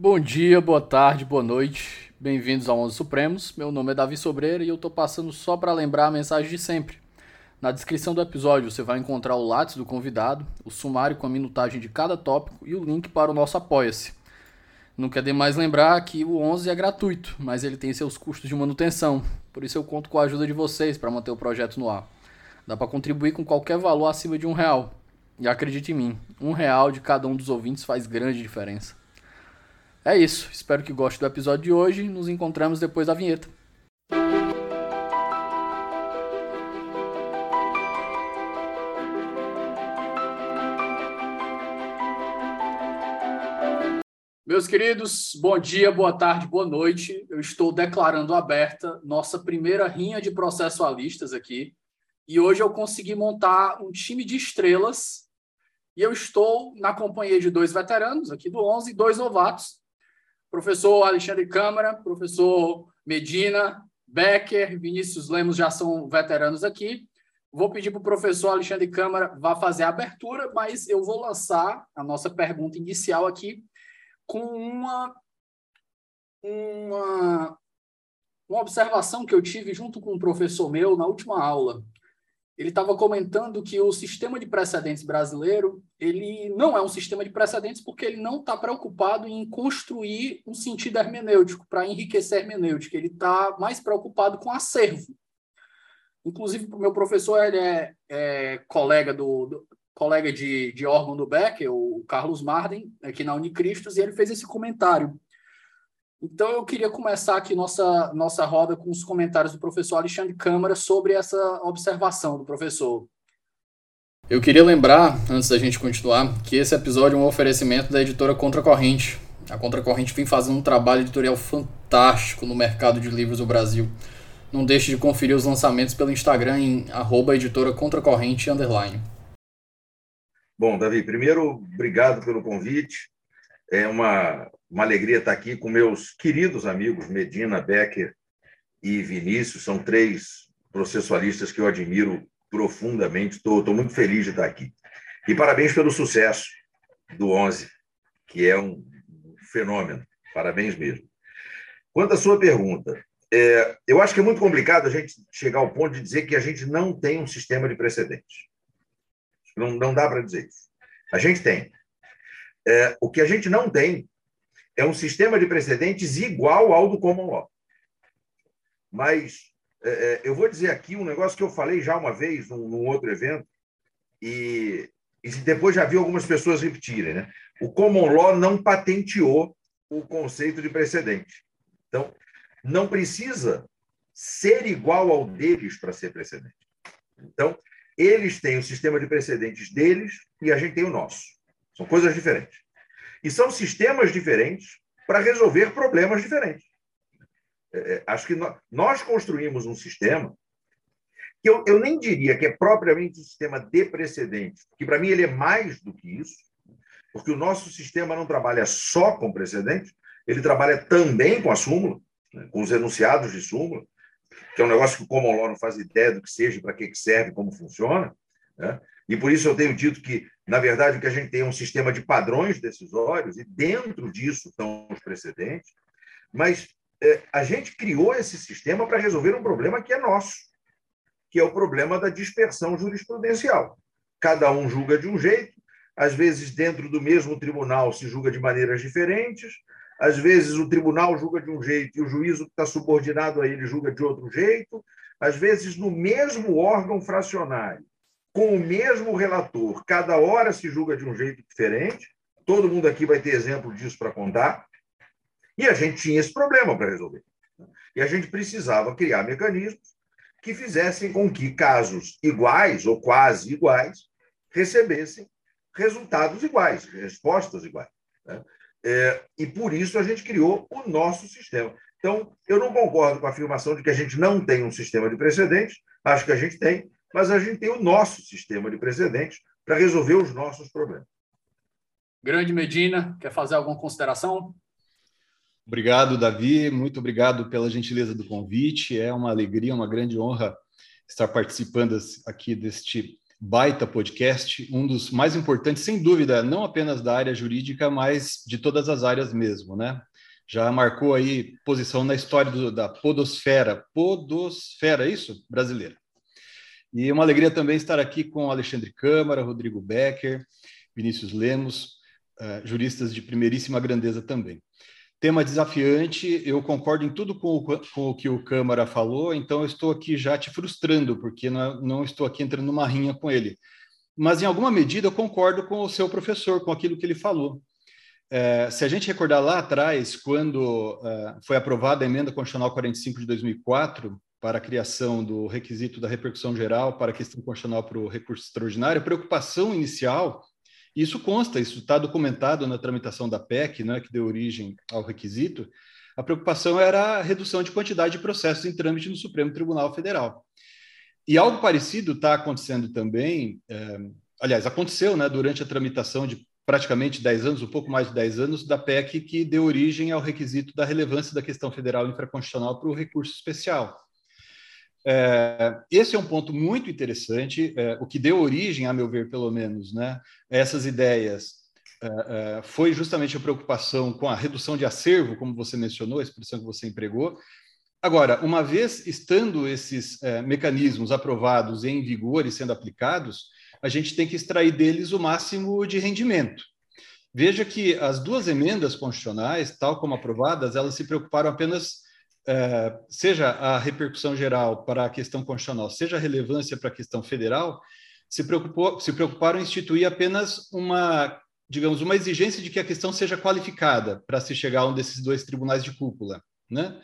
Bom dia, boa tarde, boa noite. Bem-vindos ao Onze Supremos. Meu nome é Davi Sobreira e eu tô passando só para lembrar a mensagem de sempre. Na descrição do episódio você vai encontrar o lápis do convidado, o sumário com a minutagem de cada tópico e o link para o nosso Apoia-se. Não quer demais lembrar que o 11 é gratuito, mas ele tem seus custos de manutenção. Por isso eu conto com a ajuda de vocês para manter o projeto no ar. Dá para contribuir com qualquer valor acima de um real. E acredite em mim, um real de cada um dos ouvintes faz grande diferença. É isso, espero que goste do episódio de hoje. Nos encontramos depois da vinheta. Meus queridos, bom dia, boa tarde, boa noite. Eu estou declarando aberta nossa primeira rinha de processualistas aqui. E hoje eu consegui montar um time de estrelas. E eu estou na companhia de dois veteranos aqui do 11 e dois novatos Professor Alexandre Câmara, professor Medina, Becker, Vinícius Lemos já são veteranos aqui. Vou pedir para o professor Alexandre Câmara vá fazer a abertura, mas eu vou lançar a nossa pergunta inicial aqui com uma, uma, uma observação que eu tive junto com um professor meu na última aula ele estava comentando que o sistema de precedentes brasileiro ele não é um sistema de precedentes porque ele não está preocupado em construir um sentido hermenêutico para enriquecer a hermenêutica. Ele está mais preocupado com acervo. Inclusive, o meu professor ele é, é colega do, do colega de, de órgão do Becker, o Carlos Marden, aqui na Unicristos, e ele fez esse comentário. Então, eu queria começar aqui nossa, nossa roda com os comentários do professor Alexandre Câmara sobre essa observação do professor. Eu queria lembrar, antes da gente continuar, que esse episódio é um oferecimento da editora Contracorrente. A Contracorrente vem fazendo um trabalho editorial fantástico no mercado de livros do Brasil. Não deixe de conferir os lançamentos pelo Instagram em arroba editora Contracorrente underline. Bom, Davi, primeiro, obrigado pelo convite. É uma uma alegria estar aqui com meus queridos amigos Medina, Becker e Vinícius. São três processualistas que eu admiro profundamente. Estou muito feliz de estar aqui. E parabéns pelo sucesso do 11, que é um fenômeno. Parabéns mesmo. Quanto à sua pergunta, é, eu acho que é muito complicado a gente chegar ao ponto de dizer que a gente não tem um sistema de precedentes. Não, não dá para dizer isso. A gente tem. É, o que a gente não tem é um sistema de precedentes igual ao do common law. Mas é, é, eu vou dizer aqui um negócio que eu falei já uma vez num, num outro evento, e, e, depois já vi algumas pessoas repetirem. Né? O common law não patenteou o conceito de precedente. Então, não precisa ser igual ao deles para ser precedente. Então, eles têm o sistema de precedentes deles e a gente tem o nosso. São coisas diferentes. E são sistemas diferentes para resolver problemas diferentes. É, é acho que nós, nós, construímos um sistema que eu, eu nem diria que é propriamente um sistema de precedentes, porque para mim ele é mais do que isso, porque o nosso sistema não trabalha só com precedentes, ele trabalha também com a súmula, né, com os enunciados de súmula, que é um negócio que o common law não faz ideia do que seja, para que serve, como funciona. Né? E por isso eu tenho dito que, na verdade, o que a gente tem é um sistema de padrões decisórios, e dentro disso estão os precedentes, mas é, a gente criou esse sistema para resolver um problema que é nosso, que é o problema da dispersão jurisprudencial. Cada um julga de um jeito, às vezes, dentro do mesmo tribunal, se julga de maneiras diferentes, às vezes o tribunal julga de um jeito e o juízo que está subordinado a ele julga de outro jeito, às vezes no mesmo órgão fracionário com o mesmo relator, cada hora se julga de um jeito diferente. Todo mundo aqui vai ter exemplo disso para contar. E a gente tinha esse problema para resolver. E a gente precisava criar mecanismos que fizessem com que casos iguais ou quase iguais recebessem resultados iguais, respostas iguais. Né? É, e por isso a gente criou o nosso sistema. Então, eu não concordo com a afirmação de que a gente não tem um sistema de precedentes, acho que a gente tem, mas a gente tem o nosso sistema de precedentes para resolver os nossos problemas. Grande Medina, quer fazer alguma consideração? Obrigado, Davi. Muito obrigado pela gentileza do convite. É uma alegria, uma grande honra estar participando aqui deste baita podcast, um dos mais importantes, sem dúvida, não apenas da área jurídica, mas de todas as áreas mesmo, né? Já marcou aí posição na história do, da podosfera, podosfera, é isso? Brasileira. E uma alegria também estar aqui com Alexandre Câmara, Rodrigo Becker, Vinícius Lemos, uh, juristas de primeiríssima grandeza também. Tema desafiante, eu concordo em tudo com o, com o, que o Câmara falou, então estou aqui já te frustrando, porque não, não estou aqui entrando numa rinha com ele. Mas, em alguma medida, eu concordo com o seu professor, com aquilo que ele falou. É, se a gente recordar lá atrás, quando é, foi aprovada a emenda constitucional 45 de 2004 para a criação do requisito da repercussão geral para a questão constitucional para o recurso extraordinário, a preocupação inicial isso consta, isso está documentado na tramitação da PEC, né, que deu origem ao requisito. A preocupação era a redução de quantidade de processos em trâmite no Supremo Tribunal Federal. E algo parecido está acontecendo também, é, aliás, aconteceu né, durante a tramitação de praticamente 10 anos, um pouco mais de 10 anos, da PEC que deu origem ao requisito da relevância da questão federal infraconstitucional para o recurso especial. É, esse é um ponto muito interessante, é, o que deu origem, a meu ver, pelo menos, né, essas ideias é, foi justamente a preocupação com a redução de acervo, como você mencionou, a expressão que você empregou. Agora, uma vez estando esses mecanismos aprovados em vigor e sendo aplicados, a gente tem que extrair deles o máximo de rendimento. Veja que as duas emendas constitucionais, tal como aprovadas, elas se preocuparam apenas é, seja a repercussão geral para a questão constitucional, seja a relevância para a questão federal, se, preocupou, se preocuparam em instituir apenas uma, digamos, uma exigência de que a questão seja qualificada para se chegar a um desses dois tribunais de cúpula, né?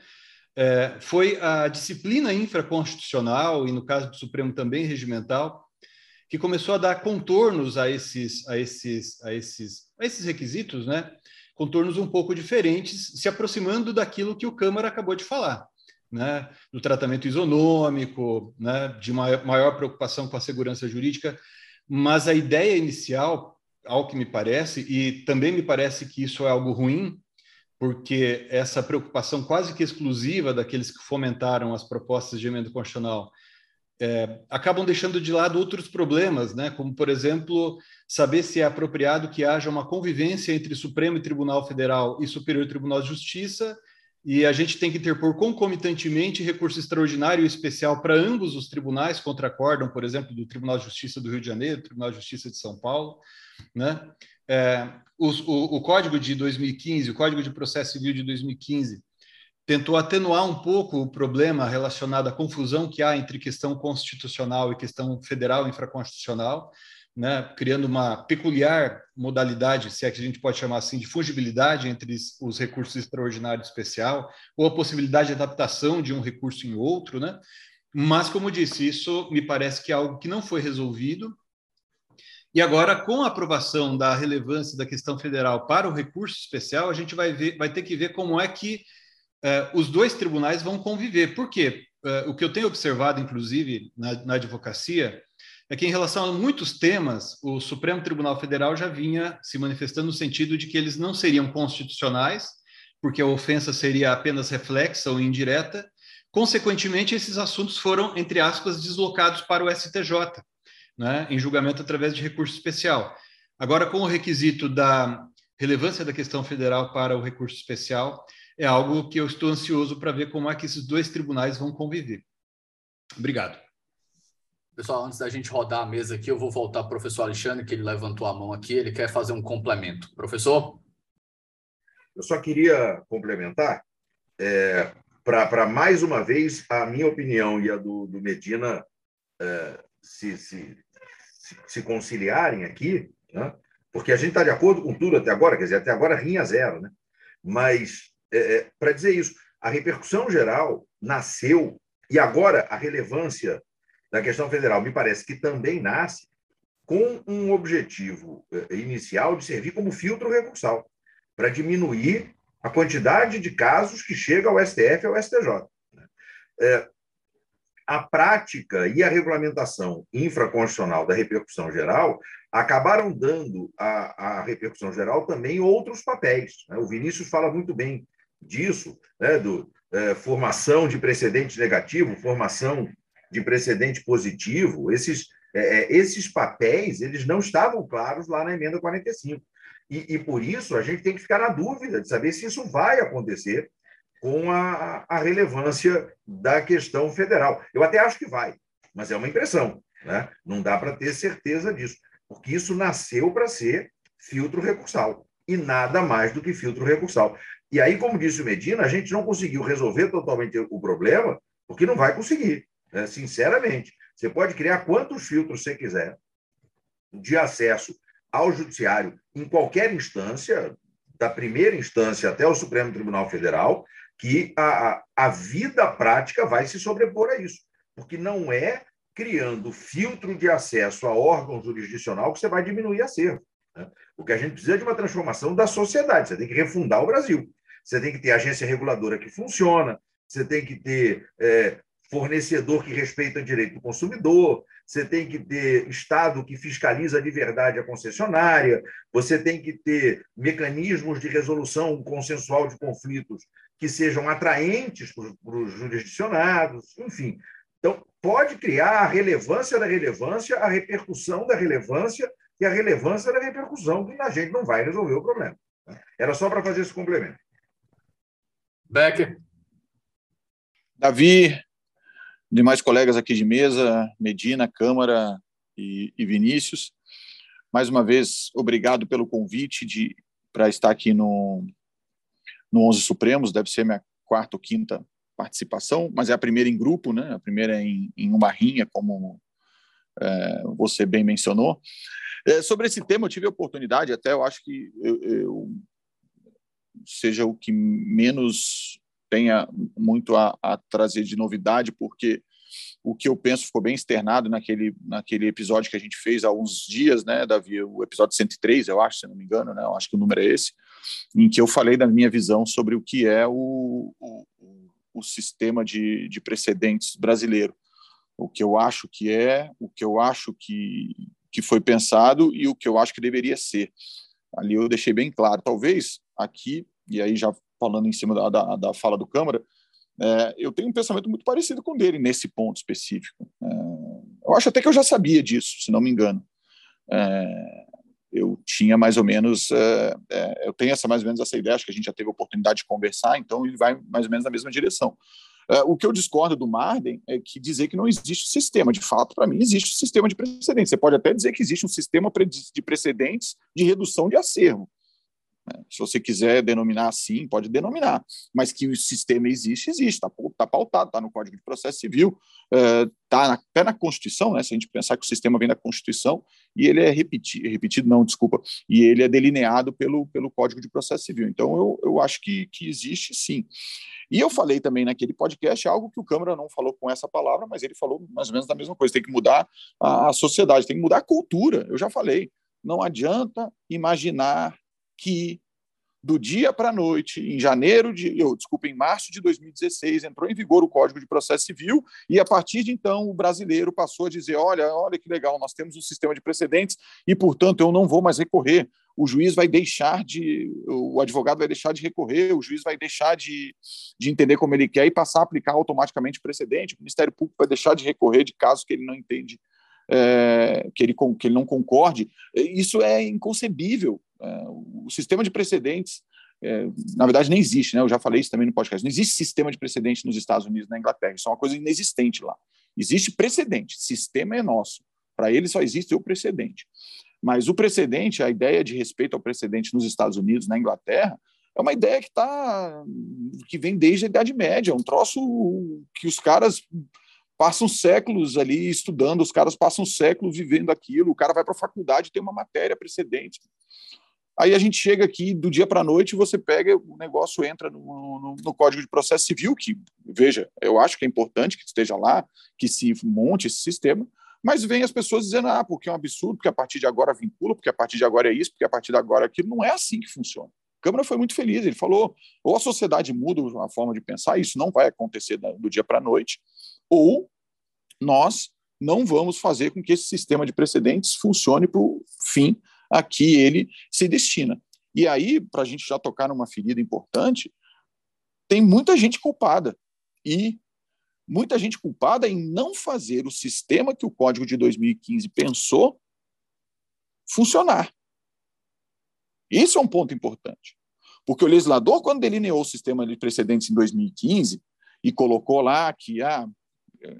É, foi a disciplina infraconstitucional, e no caso do Supremo também regimental, que começou a dar contornos a esses, a esses, a esses, a esses requisitos, né? Contornos um pouco diferentes, se aproximando daquilo que o Câmara acabou de falar, né? do tratamento isonômico, né? de maior, preocupação com a segurança jurídica, mas a ideia inicial, ao que me parece, e também me parece que isso é algo ruim, porque essa preocupação quase que exclusiva daqueles que fomentaram as propostas de emenda constitucional é, acabam deixando de lado outros problemas, né? como, por exemplo, saber se é apropriado que haja uma convivência entre Supremo Tribunal Federal e Superior Tribunal de Justiça, e a gente tem que interpor concomitantemente recurso extraordinário e especial para ambos os tribunais, contracordam, por exemplo, do Tribunal de Justiça do Rio de Janeiro, Tribunal de Justiça de São Paulo. Né? É, o, o, o Código de 2015, o Código de Processo Civil de 2015, tentou atenuar um pouco o problema relacionado à confusão que há entre questão constitucional e questão federal infraconstitucional, né, criando uma peculiar modalidade, se é que a gente pode chamar assim, de fungibilidade entre os recursos extraordinário e especial, ou a possibilidade de adaptação de um recurso em outro, né? Mas, como disse, isso me parece que é algo que não foi resolvido. E agora, com a aprovação da relevância da questão federal para o recurso especial, a gente vai, ver, vai ter que ver como é que uh, os dois tribunais vão conviver. Por quê? Uh, o que eu tenho observado, inclusive, na, na advocacia, é que, em relação a muitos temas, o Supremo Tribunal Federal já vinha se manifestando no sentido de que eles não seriam constitucionais, porque a ofensa seria apenas reflexa ou indireta. Consequentemente, esses assuntos foram, entre aspas, deslocados para o STJ, né, em julgamento através de recurso especial. Agora, com o requisito da relevância da questão federal para o recurso especial, é algo que eu estou ansioso para ver como é que esses dois tribunais vão conviver. Obrigado. Pessoal, antes da gente rodar a mesa aqui, eu vou voltar para o professor Alexandre, que ele levantou a mão aqui, ele quer fazer um complemento. Professor? Eu só queria complementar, é, para mais uma vez, a minha opinião e a do, do Medina é, se, se, se, conciliarem aqui, né? porque a gente está de acordo com tudo até agora, quer dizer, até agora rinha zero, né? mas é, é para dizer isso, a repercussão geral nasceu e agora a relevância da questão federal, me parece que também nasce com um objetivo eh, inicial de servir como filtro recursal, para diminuir a quantidade de casos que chega ao STF e ao STJ. Né? É, a prática e a regulamentação infraconstitucional da repercussão geral acabaram dando à, repercussão geral também outros papéis. Né? O Vinícius fala muito bem disso, né? do é, formação de precedente negativo, formação de precedente positivo, esses, é, é, esses papéis eles não estavam claros lá na emenda 45. E, e, por isso a gente tem que ficar na dúvida de saber se isso vai acontecer com a, a relevância da questão federal. Eu até acho que vai, mas é uma impressão. Né? Não dá para ter certeza disso, porque isso nasceu para ser filtro recursal e nada mais do que filtro recursal. E aí, como disse o Medina, a gente não conseguiu resolver totalmente o problema, porque não vai conseguir, né? sinceramente. Você pode criar quantos filtros você quiser de acesso ao judiciário em qualquer instância, da primeira instância até o Supremo Tribunal Federal, que a, a vida prática vai se sobrepor a isso. Porque não é criando filtro de acesso a órgão jurisdicional que você vai diminuir acervo. Né? O que a gente precisa é de uma transformação da sociedade. Você tem que refundar o Brasil. Você tem que ter agência reguladora que funciona, você tem que ter é, fornecedor que respeita o direito do consumidor, você tem que ter Estado que fiscaliza de verdade a concessionária, você tem que ter mecanismos de resolução consensual de conflitos que sejam atraentes para os jurisdicionados, enfim. Então, pode criar a relevância da relevância, a repercussão da relevância e a relevância da repercussão, que a gente não vai resolver o problema. Era só para fazer esse complemento. Becker. Davi, demais colegas aqui de mesa, Medina, Câmara e, e Vinícius. Mais uma vez, obrigado pelo convite de para estar aqui no, no 11 Supremos, deve ser minha quarta ou quinta participação, mas é a primeira em grupo, né? a primeira em, em uma rinha, como é, você bem mencionou. É, sobre esse tema, eu tive a oportunidade, até eu acho que eu, eu seja o que menos tenha muito a, a, trazer de novidade, porque o que eu penso ficou bem externado naquele, naquele episódio que a gente fez há uns dias, né, Davi? O episódio 103, eu acho, se não me engano, né? Eu acho que o número é esse, em que eu falei da minha visão sobre o que é o, o, o sistema de, de precedentes brasileiro. O que eu acho que é, o que eu acho que, que foi pensado e o que eu acho que deveria ser. Ali eu deixei bem claro. Talvez aqui, e aí já falando em cima da, da, da fala do Câmara, é, eu tenho um pensamento muito parecido com o dele nesse ponto específico. É, eu acho até que eu já sabia disso, se não me engano. É, eu tinha mais ou menos, é, é, eu tenho essa mais ou menos essa ideia, acho que a gente já teve a oportunidade de conversar, então ele vai mais ou menos na mesma direção. É, o que eu discordo do Marden é que dizer que não existe sistema. De fato, para mim, existe um sistema de precedentes. Você pode até dizer que existe um sistema de precedentes de redução de acervo. Né? Se você quiser denominar assim, pode denominar, mas que o sistema existe, existe, está tá pautado, está no Código de Processo Civil, está é, até na Constituição, né? se a gente pensar que o sistema vem da Constituição, e ele é repetido, repetido não, desculpa, e ele é delineado pelo, pelo Código de Processo Civil. Então, eu, eu acho que, que existe sim. E eu falei também naquele podcast algo que o Câmara não falou com essa palavra, mas ele falou mais ou menos da mesma coisa: tem que mudar a, a sociedade, tem que mudar a cultura. Eu já falei. Não adianta imaginar que do dia para a noite, em janeiro de, eu, desculpa, em março de 2016, entrou em vigor o Código de Processo Civil e a partir de então o brasileiro passou a dizer, olha, olha que legal, nós temos um sistema de precedentes e, portanto, eu não vou mais recorrer. O juiz vai deixar de, o advogado vai deixar de recorrer, o juiz vai deixar de, de entender como ele quer e passar a aplicar automaticamente o precedente. O Ministério Público vai deixar de recorrer de casos que ele não entende é, que, ele, que ele não concorde, isso é inconcebível. É, o sistema de precedentes, é, na verdade, nem existe, né? eu já falei isso também no podcast, não existe sistema de precedente nos Estados Unidos na Inglaterra, isso é uma coisa inexistente lá. Existe precedente, sistema é nosso, para ele só existe o precedente. Mas o precedente, a ideia de respeito ao precedente nos Estados Unidos, na Inglaterra, é uma ideia que tá que vem desde a Idade Média, é um troço que os caras passam séculos ali estudando, os caras passam séculos vivendo aquilo, o cara vai para a faculdade tem uma matéria precedente. Aí a gente chega aqui do dia para a noite, você pega, o negócio entra no, no, no, Código de Processo Civil, que, veja, eu acho que é importante que esteja lá, que se monte esse sistema, mas vem as pessoas dizendo, ah, porque é um absurdo, porque a partir de agora vincula, porque a partir de agora é isso, porque a partir de agora é aquilo. Não é assim que funciona. Câmara foi muito feliz, ele falou, ou a sociedade muda a forma de pensar, isso não vai acontecer do dia para a noite, ou nós não vamos fazer com que esse sistema de precedentes funcione para o fim a que ele se destina. E aí, para a gente já tocar numa ferida importante, tem muita gente culpada. E muita gente culpada em não fazer o sistema que o Código de 2015 pensou funcionar. Isso é um ponto importante. Porque o legislador, quando delineou o sistema de precedentes em 2015 e colocou lá que ah,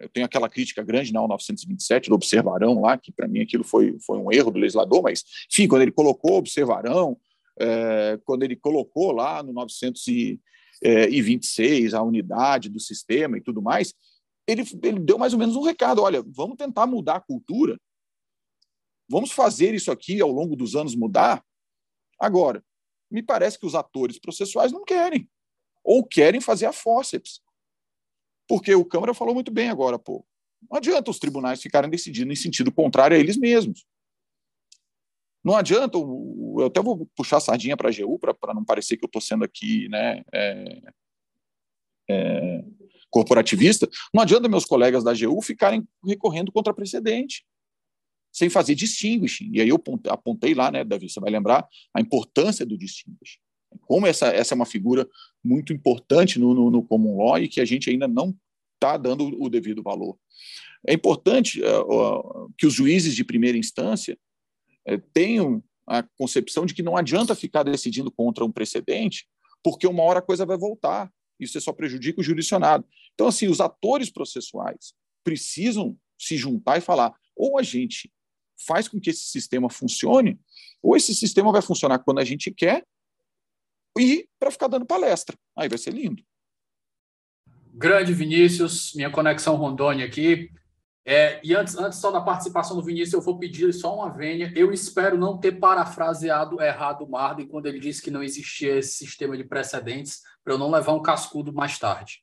eu tenho aquela crítica grande na 927 do observarão lá, que para mim aquilo foi, foi um erro do legislador, mas, enfim, quando ele colocou observarão, é, quando ele colocou lá no 926 a unidade do sistema e tudo mais, ele, ele deu mais ou menos um recado: olha, vamos tentar mudar a cultura, vamos fazer isso aqui ao longo dos anos mudar. Agora, me parece que os atores processuais não querem, ou querem fazer a fórceps. Porque o Câmara falou muito bem agora, pô. Não adianta os tribunais ficarem decidindo em sentido contrário a eles mesmos. Não adianta, eu até vou puxar a sardinha para a AGU, para não parecer que eu estou sendo aqui né, é, é, corporativista, não adianta meus colegas da AGU ficarem recorrendo contra precedente, sem fazer distinguishing. E aí eu apontei lá, né, Davi, você vai lembrar, a importância do distinguishing. Como essa, essa é uma figura muito importante no, no, no common law e que a gente ainda não está dando o devido valor. É importante uh, uh, que os juízes de primeira instância é, tenham a concepção de que não adianta ficar decidindo contra um precedente, porque uma hora a coisa vai voltar. Isso só prejudica o jurisdicionado. Então, assim, os atores processuais precisam se juntar e falar: ou a gente faz com que esse sistema funcione, ou esse sistema vai funcionar quando a gente quer e para ficar dando palestra. Aí vai ser lindo. Grande Vinícius, minha conexão Rondônia aqui. É, e antes, antes só da participação do Vinícius, eu vou pedir só uma vênia. Eu espero não ter parafraseado errado o Marden quando ele disse que não existia esse sistema de precedentes, para eu não levar um cascudo mais tarde.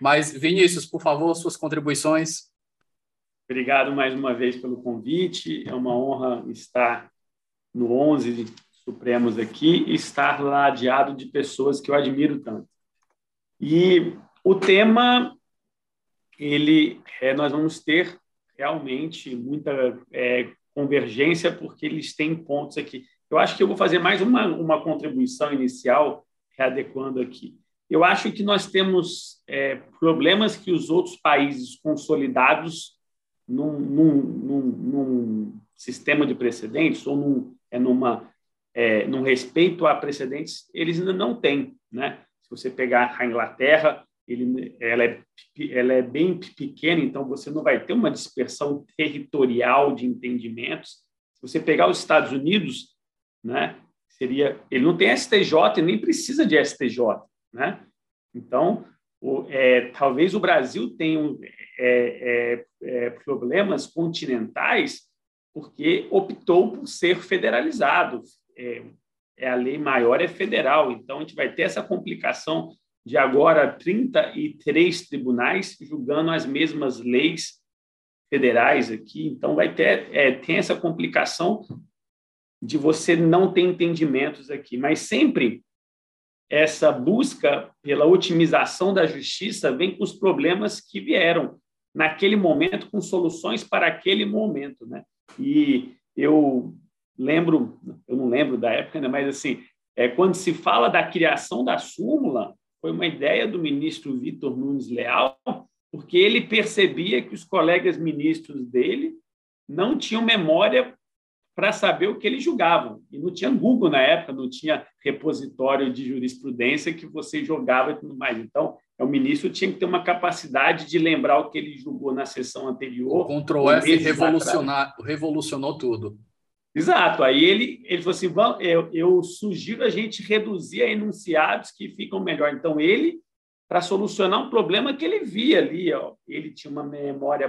Mas, Vinícius, por favor, suas contribuições. Obrigado mais uma vez pelo convite. É uma honra estar no 11 Supremos aqui estar ladeado de pessoas que eu admiro tanto. E o tema ele é, nós vamos ter realmente muita é, convergência porque eles têm pontos aqui. Eu acho que eu vou fazer mais uma, uma contribuição inicial, readequando aqui. Eu acho que nós temos é, problemas que os outros países consolidados num, num, num, num sistema de precedentes ou num, é, numa, é, respeito a precedentes, eles ainda não têm. Né? Se você pegar a Inglaterra, ele, ela, é, ela é bem pequena, então você não vai ter uma dispersão territorial de entendimentos. Se você pegar os Estados Unidos, né, seria, ele não tem STJ e nem precisa de STJ, né? Então, o, é, talvez o Brasil tenha é, é, é, problemas continentais porque optou por ser federalizado. É, é, a lei maior é federal, então a gente vai ter essa complicação de agora 33 tribunais julgando as mesmas leis federais aqui. Então, vai ter é, tem essa complicação de você não ter entendimentos aqui. Mas sempre essa busca pela otimização da justiça vem com os problemas que vieram naquele momento, com soluções para aquele momento. Né? E eu lembro, eu não lembro da época, né, mas assim, é, quando se fala da criação da súmula, foi uma ideia do ministro Vitor Nunes Leal, porque ele percebia que os colegas ministros dele não tinham memória para saber o que eles julgavam. E não tinha Google na época, não tinha repositório de jurisprudência que você jogava e tudo mais. Então, o ministro tinha que ter uma capacidade de lembrar o que ele julgou na sessão anterior. O Ctrl F revolucionou tudo. Exato. Aí ele, ele falou assim: eu, eu sugiro a gente reduzir a enunciados que ficam melhor. Então, ele, para solucionar um problema que ele via ali, ó, ele tinha uma memória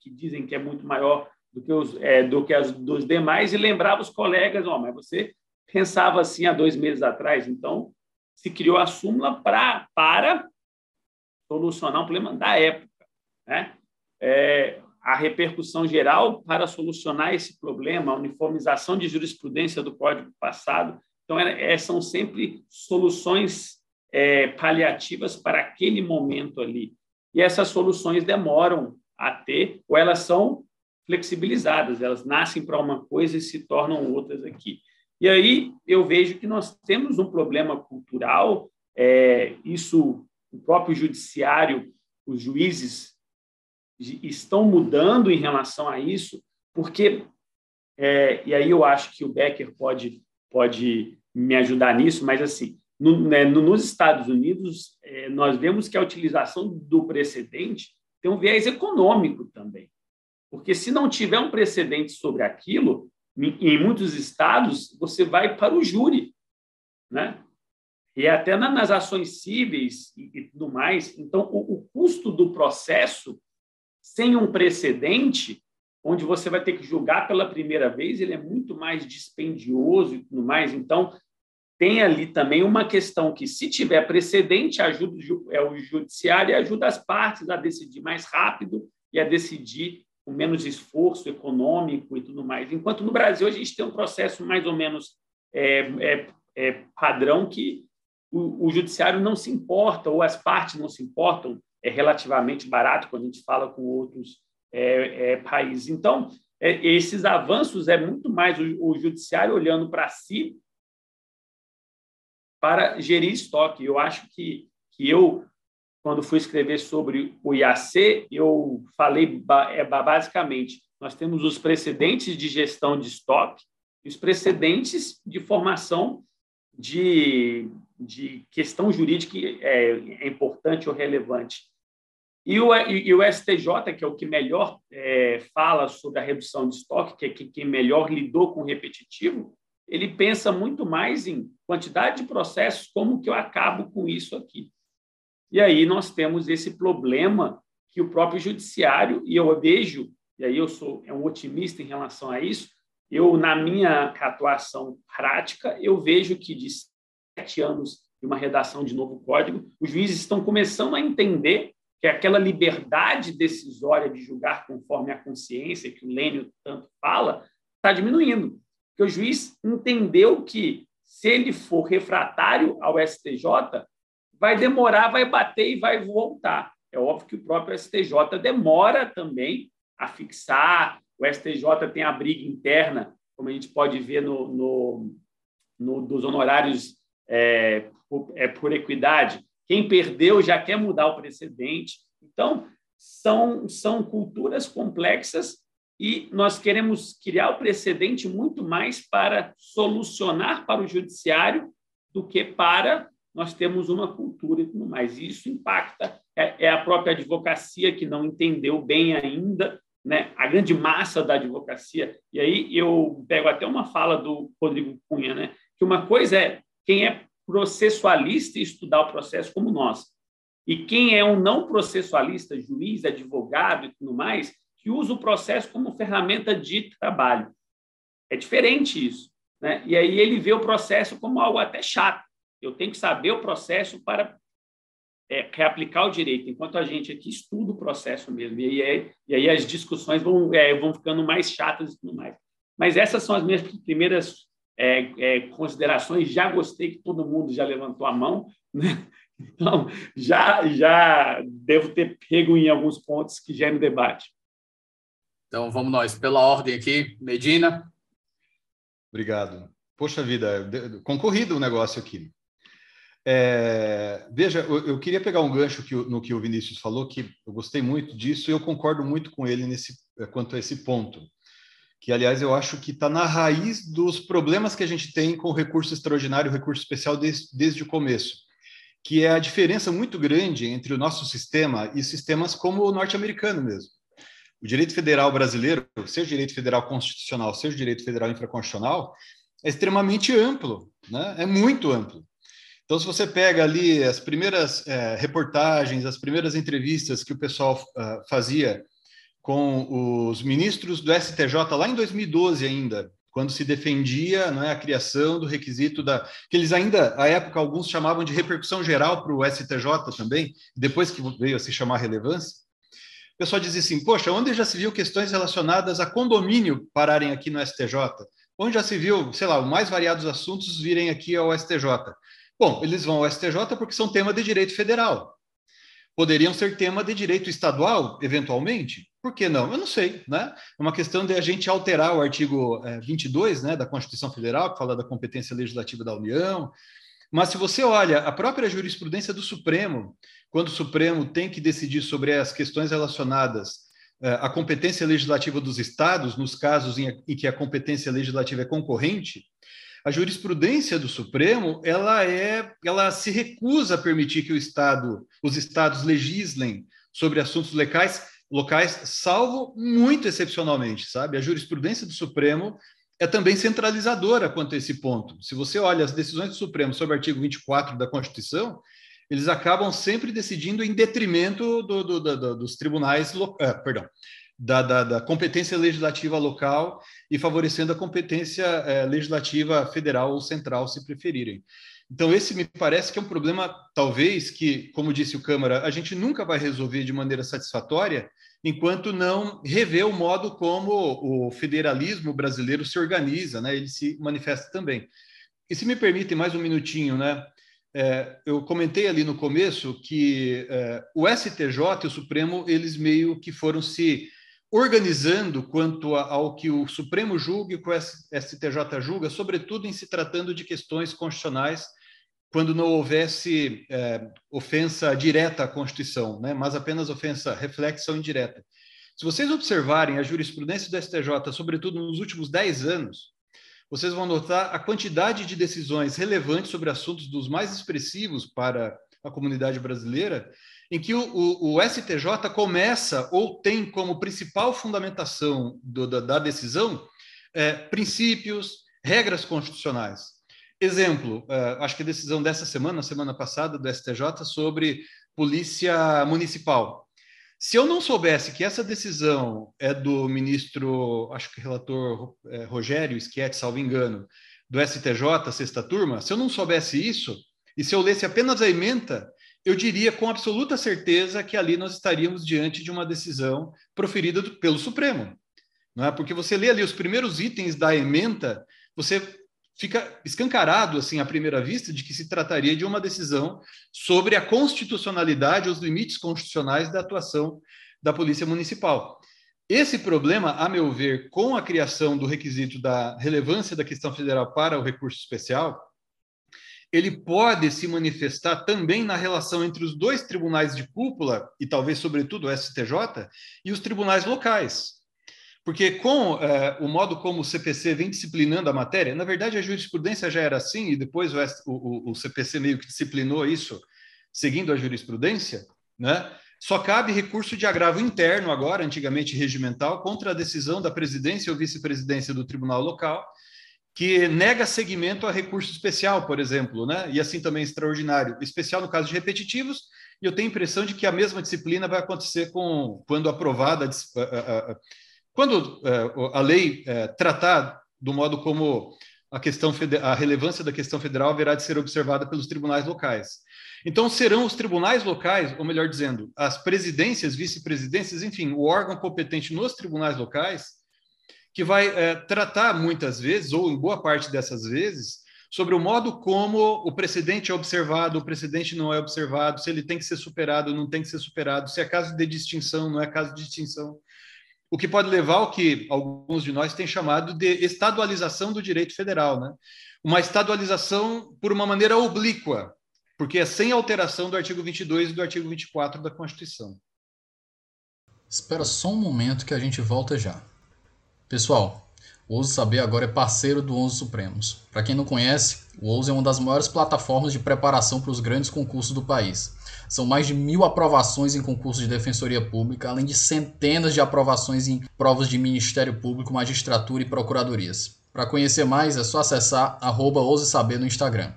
que dizem que é muito maior do que, os, é, do que as dos demais, e lembrava os colegas: ó, mas você pensava assim há dois meses atrás. Então, se criou a súmula pra, para solucionar um problema da época. Né? É, a repercussão geral para solucionar esse problema, a uniformização de jurisprudência do Código passado. Então, é, são sempre soluções é, paliativas para aquele momento ali. E essas soluções demoram a ter, ou elas são flexibilizadas, elas nascem para uma coisa e se tornam outras aqui. E aí eu vejo que nós temos um problema cultural, é, isso o próprio judiciário, os juízes estão mudando em relação a isso, porque, é, e aí eu acho que o Becker pode, pode me ajudar nisso, mas assim, no, né, nos Estados Unidos, é, nós vemos que a utilização do precedente tem um viés econômico também. Porque se não tiver um precedente sobre aquilo, em muitos estados, você vai para o júri. Né? E até nas ações cíveis e, tudo mais. Então, o, o custo do processo, sem um precedente, onde você vai ter que julgar pela primeira vez, ele é muito mais dispendioso e tudo mais. Então, tem ali também uma questão que, se tiver precedente, ajuda é o judiciário e ajuda as partes a decidir mais rápido e a decidir com menos esforço econômico e tudo mais. Enquanto no Brasil a gente tem um processo mais ou menos é, é, é padrão que o, o, judiciário não se importa ou as partes não se importam, é relativamente barato quando a gente fala com outros é, é, países. Então, é, esses avanços é muito mais o, o judiciário olhando para si para gerir estoque. Eu acho que, que eu, quando fui escrever sobre o IAC, eu falei é, basicamente, nós temos os precedentes de gestão de estoque os precedentes de formação de, de questão jurídica é, é importante ou relevante. E o, e o, STJ, que é o que melhor é, fala sobre a redução de estoque, que é quem melhor lidou com o repetitivo, ele pensa muito mais em quantidade de processos, como que eu acabo com isso aqui. E aí nós temos esse problema que o próprio judiciário, e eu vejo, e aí eu sou é um otimista em relação a isso, eu, na minha atuação prática, eu vejo que de sete anos de uma redação de novo código, os juízes estão começando a entender que aquela liberdade decisória de julgar conforme a consciência, que o Lênio tanto fala, está diminuindo que o juiz entendeu que, se ele for refratário ao STJ, vai demorar, vai bater e vai voltar. É óbvio que o próprio STJ demora também a fixar, o STJ tem a briga interna, como a gente pode ver no, no, no dos honorários é, por, é, por equidade. Quem perdeu já quer mudar o precedente. Então, são, são culturas complexas e nós queremos criar o precedente muito mais para solucionar para o judiciário do que para nós termos uma cultura e tudo mais. E isso impacta é, é a própria advocacia que não entendeu bem ainda, né? A grande massa da advocacia. E aí eu pego até uma fala do Rodrigo Cunha, né? Que uma coisa é quem é processualista e estudar o processo como nós. E quem é um não processualista, juiz, advogado e tudo mais, que usa o processo como ferramenta de trabalho. É diferente isso. Né? E aí ele vê o processo como algo até chato. Eu tenho que saber o processo para é, reaplicar o direito, enquanto a gente aqui estuda o processo mesmo. E aí, e aí as discussões vão, é, vão ficando mais chatas e tudo mais. Mas essas são as minhas primeiras é, é considerações. Já gostei que todo mundo já levantou a mão. Né? Então, já, já devo ter pego em alguns pontos que no debate. Então vamos nós, pela ordem aqui, Medina. Obrigado. Poxa vida, concorrido o negócio aqui. É, veja, eu, eu, queria pegar um gancho que, no que o Vinícius falou, que eu gostei muito disso e eu concordo muito com ele nesse, quanto a esse ponto. Que, aliás, eu acho que está na raiz dos problemas que a gente tem com o recurso extraordinário o recurso especial desde, desde o começo, que é a diferença muito grande entre o nosso sistema e sistemas como o norte-americano mesmo o direito federal brasileiro, seja o direito federal constitucional, seja o direito federal infraconstitucional, é extremamente amplo, né? é muito amplo. Então, se você pega ali as primeiras é, reportagens, as primeiras entrevistas que o pessoal uh, fazia com os ministros do STJ lá em 2012 ainda, quando se defendia não é, a criação do requisito da que eles ainda à época alguns chamavam de repercussão geral para o STJ também, depois que veio a se chamar relevância pessoal dizia assim: Poxa, onde já se viu questões relacionadas a condomínio pararem aqui no STJ? Onde já se viu, sei lá, os mais variados assuntos virem aqui ao STJ? Bom, eles vão ao STJ porque são tema de direito federal. Poderiam ser tema de direito estadual, eventualmente? Por que não? Eu não sei, né? É uma questão de a gente alterar o artigo 22 eh, né, da Constituição Federal, que fala da competência legislativa da União. Mas se você olha a própria jurisprudência do Supremo, quando o Supremo tem que decidir sobre as questões relacionadas é, a competência legislativa dos estados, nos casos em, em que a competência legislativa é concorrente, a jurisprudência do Supremo ela é ela se recusa a permitir que o estado os estados legislem sobre assuntos locais locais salvo muito excepcionalmente sabe a jurisprudência do Supremo é também centralizadora quanto a esse ponto se você olha as decisões do Supremo sobre o artigo 24 da Constituição eles acabam sempre decidindo em detrimento do, do, do, dos tribunais, uh, perdão, da, da, da, competência legislativa local e favorecendo a competência uh, legislativa federal ou central, se preferirem. Então, esse me parece que é um problema, talvez, que, como disse o Câmara, a gente nunca vai resolver de maneira satisfatória enquanto não rever o modo como o federalismo brasileiro se organiza, né? ele se manifesta também. E se me permitem mais um minutinho, né? É, eu comentei ali no começo que é, o STJ e o Supremo eles meio que foram se organizando quanto ao que o Supremo julga e o que o STJ julga, sobretudo em se tratando de questões constitucionais, quando não houvesse é, ofensa direta à Constituição, né, mas apenas ofensa reflexa ou indireta. Se vocês observarem a jurisprudência do STJ, sobretudo nos últimos dez anos, vocês vão notar a quantidade de decisões relevantes sobre assuntos dos mais expressivos para a comunidade brasileira, em que o, o, o STJ começa ou tem como principal fundamentação do, da, da, decisão é, princípios, regras constitucionais. Exemplo, é, acho que a decisão dessa semana, semana passada, do STJ, sobre polícia municipal. Se eu não soubesse que essa decisão é do ministro, acho que relator é, Rogério Schietti, salvo engano, do STJ, sexta turma, se eu não soubesse isso, e se eu lesse apenas a ementa, eu diria com absoluta certeza que ali nós estaríamos diante de uma decisão proferida do, pelo Supremo. Não é? Porque você lê ali os primeiros itens da ementa, você fica escancarado assim à primeira vista de que se trataria de uma decisão sobre a constitucionalidade, os limites constitucionais da atuação da Polícia Municipal. Esse problema, a meu ver, com a criação do requisito da relevância da questão federal para o recurso especial, ele pode se manifestar também na relação entre os dois tribunais de cúpula, e talvez, sobretudo, o STJ, e os tribunais locais. Porque com é, o modo como o CPC vem disciplinando a matéria, na verdade a jurisprudência já era assim, e depois o, o, o CPC meio que disciplinou isso, seguindo a jurisprudência, né? Só cabe recurso de agravo interno agora, antigamente regimental, contra a decisão da presidência ou vice-presidência do tribunal local, que nega seguimento a recurso especial, por exemplo, né? e assim também extraordinário. Especial no caso de repetitivos, e eu tenho a impressão de que a mesma disciplina vai acontecer com quando aprovada a, a, a, quando é, a lei é, tratar do modo como a questão a relevância da questão federal haverá de ser observada pelos tribunais locais. Então serão os tribunais locais, ou melhor dizendo, as presidências, vice-presidências, enfim, o órgão competente nos tribunais locais que vai é, tratar muitas vezes ou em boa parte dessas vezes sobre o modo como o precedente é observado, o precedente não é observado, se ele tem que ser superado, não tem que ser superado, se é caso de distinção, não é caso de distinção o que pode levar ao que alguns de nós têm chamado de estadualização do direito federal, né? Uma estadualização por uma maneira oblíqua, porque é sem alteração do artigo 22 e do artigo 24 da Constituição. Espera só um momento que a gente volta já. Pessoal, o Ouse Saber agora é parceiro do Onze Supremos. Para quem não conhece, o Ouse é uma das maiores plataformas de preparação para os grandes concursos do país. São mais de mil aprovações em concursos de defensoria pública, além de centenas de aprovações em provas de Ministério Público, magistratura e procuradorias. Para conhecer mais, é só acessar arroba Ouse Saber no Instagram.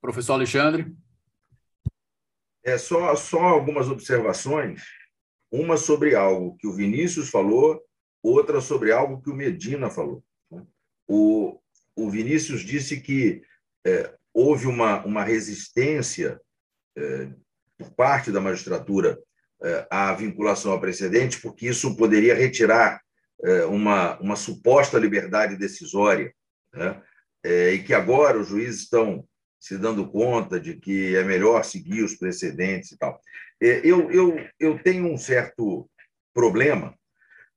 Professor Alexandre. É só, só algumas observações. Uma sobre algo que o Vinícius falou outra sobre algo que o Medina falou. O, o Vinícius disse que é, houve uma, uma resistência é, por parte da magistratura é, à vinculação a precedente, porque isso poderia retirar é, uma, uma suposta liberdade decisória, né? E que agora os juízes estão se dando conta de que é melhor seguir os precedentes e tal. Eu, eu, eu tenho um certo problema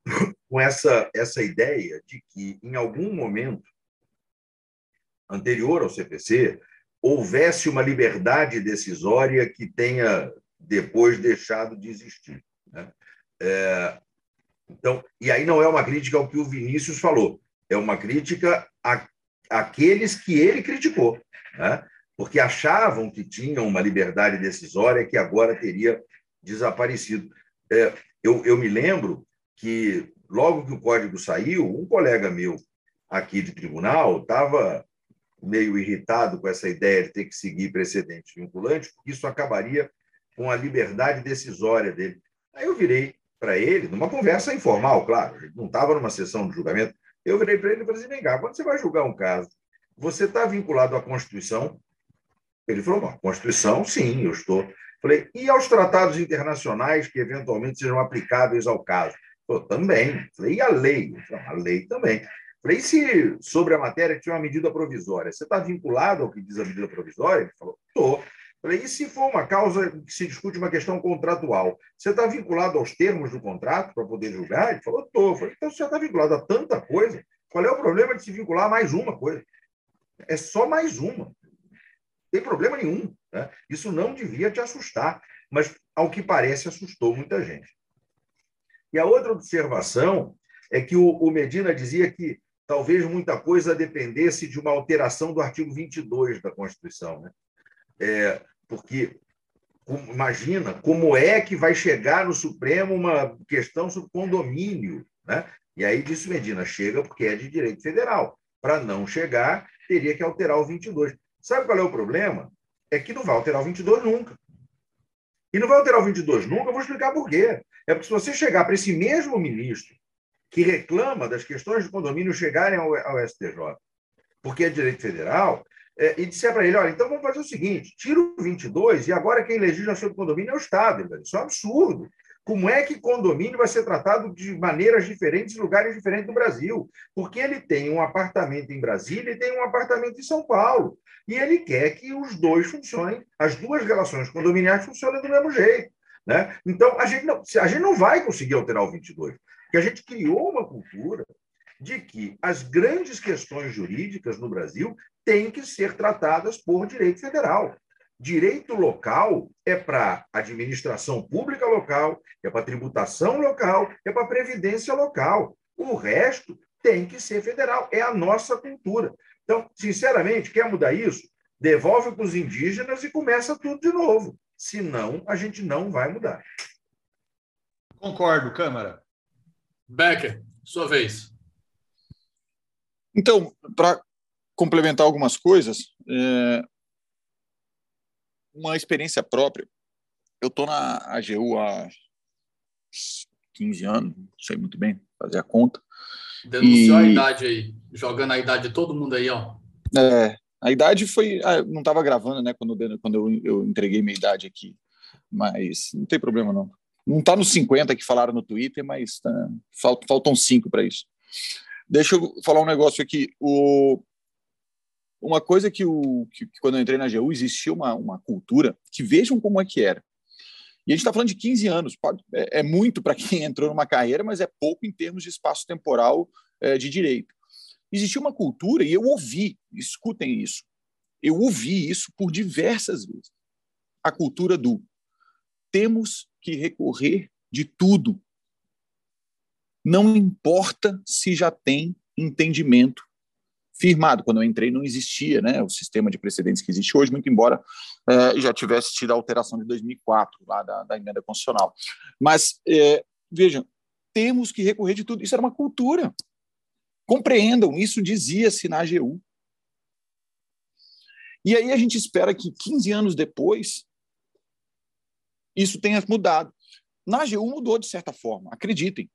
com essa, essa ideia de que, em algum momento anterior ao CPC, houvesse uma liberdade decisória que tenha depois deixado de existir. Né? É, então, e aí não é uma crítica ao que o Vinícius falou, é uma crítica àqueles que ele criticou, né? porque achavam que tinham uma liberdade decisória que agora teria desaparecido. É, eu, eu me lembro que, logo que o código saiu, um colega meu aqui de tribunal estava meio irritado com essa ideia de ter que seguir precedentes vinculantes, porque isso acabaria com a liberdade decisória dele. Aí eu virei para ele, numa conversa informal, claro, não estava numa sessão de julgamento, eu virei para ele e falei assim, vem cá, quando você vai julgar um caso, você está vinculado à Constituição? Ele falou, Constituição, sim, eu estou. Falei, e aos tratados internacionais que eventualmente sejam aplicáveis ao caso? Falei, também. Falei, e a lei? Falei, a lei também. Falei, se sobre a matéria tinha uma medida provisória? Você está vinculado ao que diz a medida provisória? Ele falou, estou. Falei, e se for uma causa que se discute uma questão contratual? Você está vinculado aos termos do contrato para poder julgar? Ele falou, estou. Falei, então você está vinculado a tanta coisa. Qual é o problema de se vincular a mais uma coisa? É só mais uma. Não tem problema nenhum. Né? Isso não devia te assustar, mas, ao que parece, assustou muita gente. E a outra observação é que o Medina dizia que talvez muita coisa dependesse de uma alteração do artigo 22 da Constituição. Né? É, porque imagina como é que vai chegar no Supremo uma questão sobre condomínio. Né? E aí disse Medina, chega porque é de direito federal. Para não chegar, teria que alterar o 22. Sabe qual é o problema? É que não vai alterar o 22 nunca. E não vai alterar o 22 nunca, eu vou explicar por quê. É porque se você chegar para esse mesmo ministro que reclama das questões de condomínio chegarem ao, ao STJ, porque é direito federal, é, e disser para ele: olha, então vamos fazer o seguinte: tira o 22 e agora quem legisla sobre condomínio é o Estado. Isso é um absurdo. Como é que condomínio vai ser tratado de maneiras diferentes em lugares diferentes do Brasil? Porque ele tem um apartamento em Brasília e tem um apartamento em São Paulo. E ele quer que os dois funcionem, as duas relações condominiais funcionem do mesmo jeito. Né? Então, a gente, não, a gente não vai conseguir alterar o 22 que a gente criou uma cultura de que as grandes questões jurídicas no Brasil têm que ser tratadas por direito federal. Direito local é para administração pública local, é para tributação local, é para previdência local. O resto tem que ser federal, é a nossa cultura. Então, sinceramente, quer mudar isso? Devolve para os indígenas e começa tudo de novo. Senão, a gente não vai mudar. Concordo, Câmara. Becker, sua vez. Então, para complementar algumas coisas, é... uma experiência própria. Eu estou na AGU há 15 anos, não sei muito bem fazer a conta. Denunciou e... a idade aí, jogando a idade de todo mundo aí, ó. É, a idade foi. Ah, não estava gravando, né, quando, quando eu, eu entreguei minha idade aqui. Mas não tem problema, não. Não está nos 50 que falaram no Twitter, mas tá, faltam cinco para isso. Deixa eu falar um negócio aqui. O, uma coisa que, o, que, que quando eu entrei na GU existia uma, uma cultura que vejam como é que era. E a gente está falando de 15 anos, é, é muito para quem entrou numa carreira, mas é pouco em termos de espaço temporal é, de direito. Existia uma cultura, e eu ouvi, escutem isso, eu ouvi isso por diversas vezes. A cultura do temos que recorrer de tudo. Não importa se já tem entendimento firmado. Quando eu entrei, não existia né, o sistema de precedentes que existe hoje, muito embora é, já tivesse tido a alteração de 2004, lá da, da emenda constitucional. Mas, é, vejam, temos que recorrer de tudo. Isso era uma cultura. Compreendam, isso dizia-se na AGU. E aí a gente espera que 15 anos depois isso tenha mudado. Na AGU mudou de certa forma, acreditem.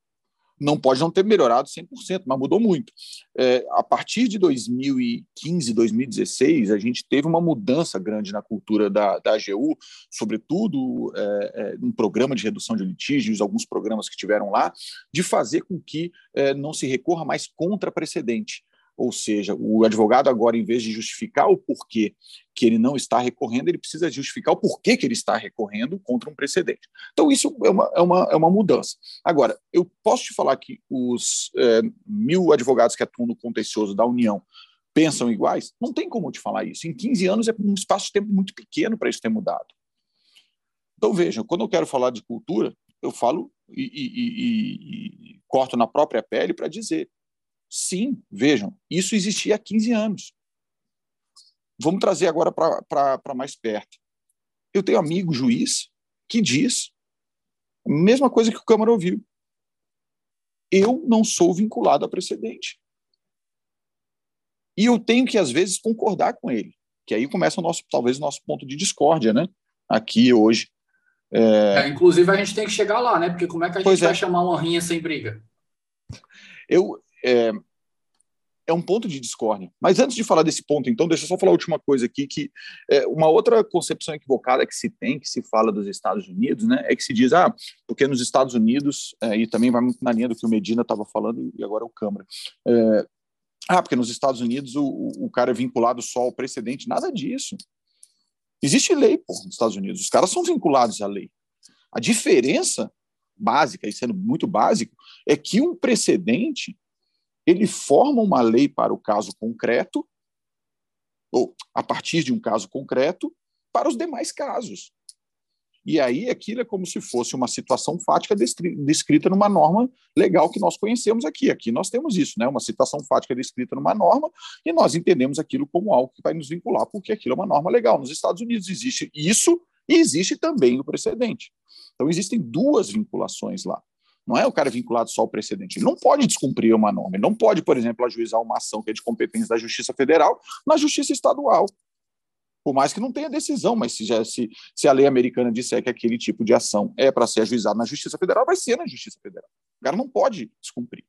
Não pode não ter melhorado 100%, mas mudou muito. É, a partir de 2015, 2016, a gente teve uma mudança grande na cultura da, da AGU, sobretudo é, é, um programa de redução de litígios, alguns programas que tiveram lá, de fazer com que é, não se recorra mais contra precedente. Ou seja, o advogado agora, em vez de justificar o porquê que ele não está recorrendo, ele precisa justificar o porquê que ele está recorrendo contra um precedente. Então, isso é uma, é uma, é uma mudança. Agora, eu posso te falar que os é, mil advogados que atuam no contencioso da União pensam iguais? Não tem como te falar isso. Em 15 anos é um espaço de tempo muito pequeno para isso ter mudado. Então, vejam, quando eu quero falar de cultura, eu falo e, e, e corto na própria pele para dizer: sim, vejam, isso existia há 15 anos. Vamos trazer agora para mais perto. Eu tenho amigo juiz que diz a mesma coisa que o Câmara ouviu. Eu não sou vinculado a precedente. E eu tenho que, às vezes, concordar com ele, que aí começa o nosso, talvez, o nosso ponto de discórdia, né? Aqui hoje. É... É, inclusive, a gente tem que chegar lá, né? Porque como é que a gente pois vai é. chamar uma rinha sem briga? Eu, é, é um ponto de discórdia. Mas antes de falar desse ponto, então, deixa eu só falar a última coisa aqui, que é, uma outra concepção equivocada que se tem, que se fala dos Estados Unidos, né, é que se diz, ah, porque nos Estados Unidos, é, e também vai muito na linha do que o Medina estava falando, e agora o Câmara, é, ah, porque nos Estados Unidos o, o cara é vinculado só ao precedente, nada disso. Existe lei, pô, nos Estados Unidos, os caras são vinculados à lei. A diferença básica, e sendo muito básico, é que um precedente ele forma uma lei para o caso concreto, ou a partir de um caso concreto, para os demais casos. E aí aquilo é como se fosse uma situação fática descrita numa norma legal que nós conhecemos aqui. Aqui nós temos isso, né? uma situação fática descrita numa norma e nós entendemos aquilo como algo que vai nos vincular, porque aquilo é uma norma legal. Nos Estados Unidos existe isso e existe também o precedente. Então existem duas vinculações lá. Não é o cara vinculado só ao precedente. Ele não pode descumprir uma norma. Ele não pode, por exemplo, ajuizar uma ação que é de competência da Justiça Federal na Justiça Estadual. Por mais que não tenha decisão, mas se, já, se, se a lei americana disser que aquele tipo de ação é para ser ajuizado na Justiça Federal, vai ser na Justiça Federal. O cara não pode descumprir.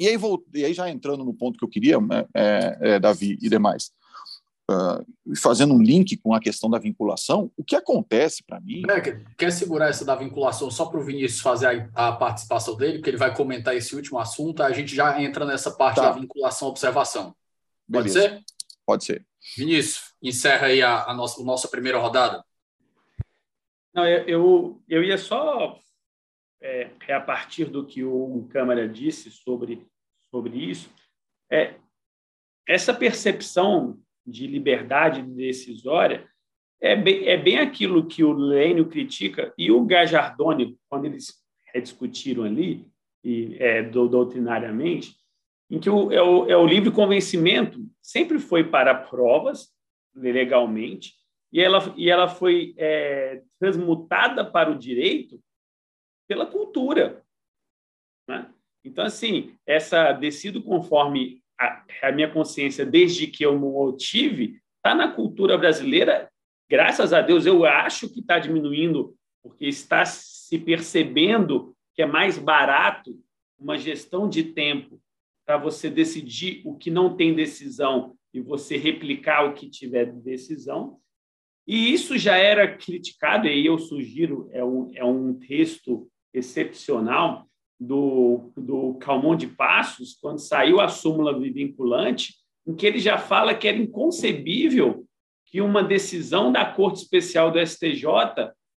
E aí, vou, e aí já entrando no ponto que eu queria, né, é, é, Davi e demais, uh, fazendo um link com a questão da vinculação, o que acontece para mim. É, quer segurar essa da vinculação só para o Vinícius fazer a, a, participação dele, porque ele vai comentar esse último assunto, a gente já entra nessa parte tá. da vinculação-observação. Pode ser? Pode ser. Vinícius, encerra aí a, a, nossa, a nossa primeira rodada. Não, eu, eu, eu ia só, é, é, a partir do que o Câmara disse sobre, sobre isso, é, essa percepção de liberdade decisória é bem, é bem aquilo que o Lênio critica e o Gajardoni, quando eles discutiram ali, e, é, do, doutrinariamente, em que o, é, o, é o livre convencimento sempre foi para provas, legalmente, e ela, e ela foi é, transmutada para o direito pela cultura. Né? Então, assim, essa decido conforme a, a minha consciência desde que eu não tive, está na cultura brasileira. Graças a Deus, eu acho que está diminuindo, porque está se percebendo que é mais barato uma gestão de tempo para você decidir o que não tem decisão e você replicar o que tiver decisão. E isso já era criticado, e eu sugiro, é um, é um texto excepcional, do, do Calmon de Passos, quando saiu a súmula vinculante, em que ele já fala que era inconcebível que uma decisão da Corte Especial do STJ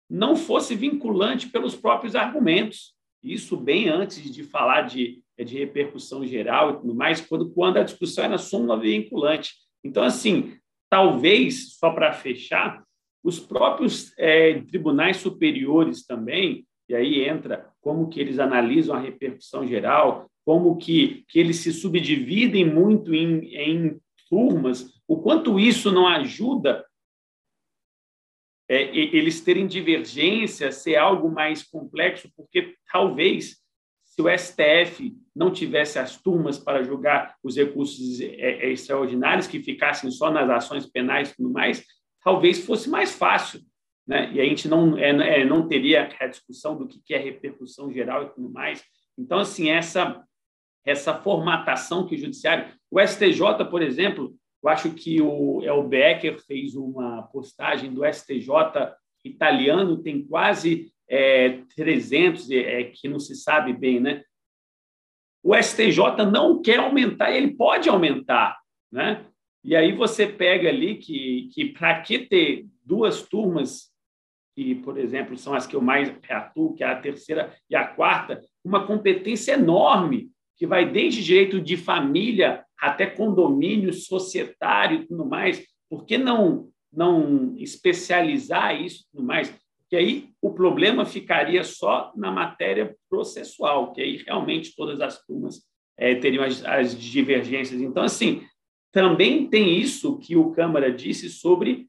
não fosse vinculante pelos próprios argumentos. Isso bem antes de falar de, de repercussão geral e tudo mais, quando, quando a discussão era súmula vinculante. Então, assim, talvez, só para fechar, os próprios é, tribunais superiores também e aí entra como que eles analisam a repercussão geral, como que, que eles se subdividem muito em, em turmas, o quanto isso não ajuda é, eles terem divergência, ser algo mais complexo, porque talvez se o STF não tivesse as turmas para julgar os recursos é, é, extraordinários, que ficassem só nas ações penais e tudo mais, talvez fosse mais fácil né? e a gente não, é, é, não teria a discussão do que é repercussão geral e tudo mais. Então, assim, essa, essa formatação que o judiciário... O STJ, por exemplo, eu acho que o El Becker fez uma postagem do STJ italiano, tem quase é, 300, é, que não se sabe bem, né? O STJ não quer aumentar, ele pode aumentar, né? E aí você pega ali que, que para que ter duas turmas que, por exemplo, são as que eu mais atuo, que é a terceira e a quarta, uma competência enorme, que vai desde direito de família até condomínio societário e tudo mais. Por que não, não especializar isso e tudo mais? que aí o problema ficaria só na matéria processual, que aí realmente todas as turmas é, teriam as, as divergências. Então, assim, também tem isso que o Câmara disse sobre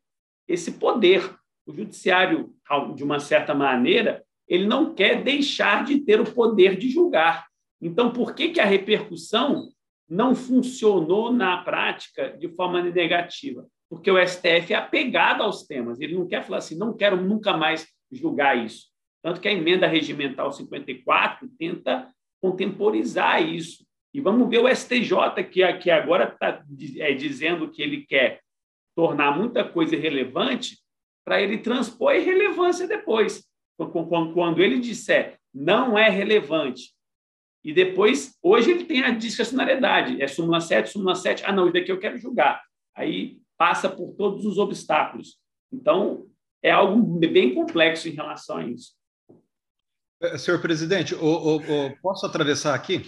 esse poder. O judiciário, de uma certa maneira, ele não quer deixar de ter o poder de julgar. Então, por que, que a repercussão não funcionou na prática de forma negativa? Porque o STF é apegado aos temas, ele não quer falar assim, não quero nunca mais julgar isso. Tanto que a emenda regimental 54 tenta contemporizar isso. E vamos ver o STJ, que, que agora está é, dizendo que ele quer tornar muita coisa irrelevante para ele transpor a irrelevância depois. Quando ele disser não é relevante, e depois, hoje ele tem a discrecionalidade, é súmula 7, súmula 7, ah, não, isso daqui eu quero julgar. Aí passa por todos os obstáculos. Então, é algo bem complexo em relação a isso. É, senhor presidente, o, o, o, posso atravessar aqui?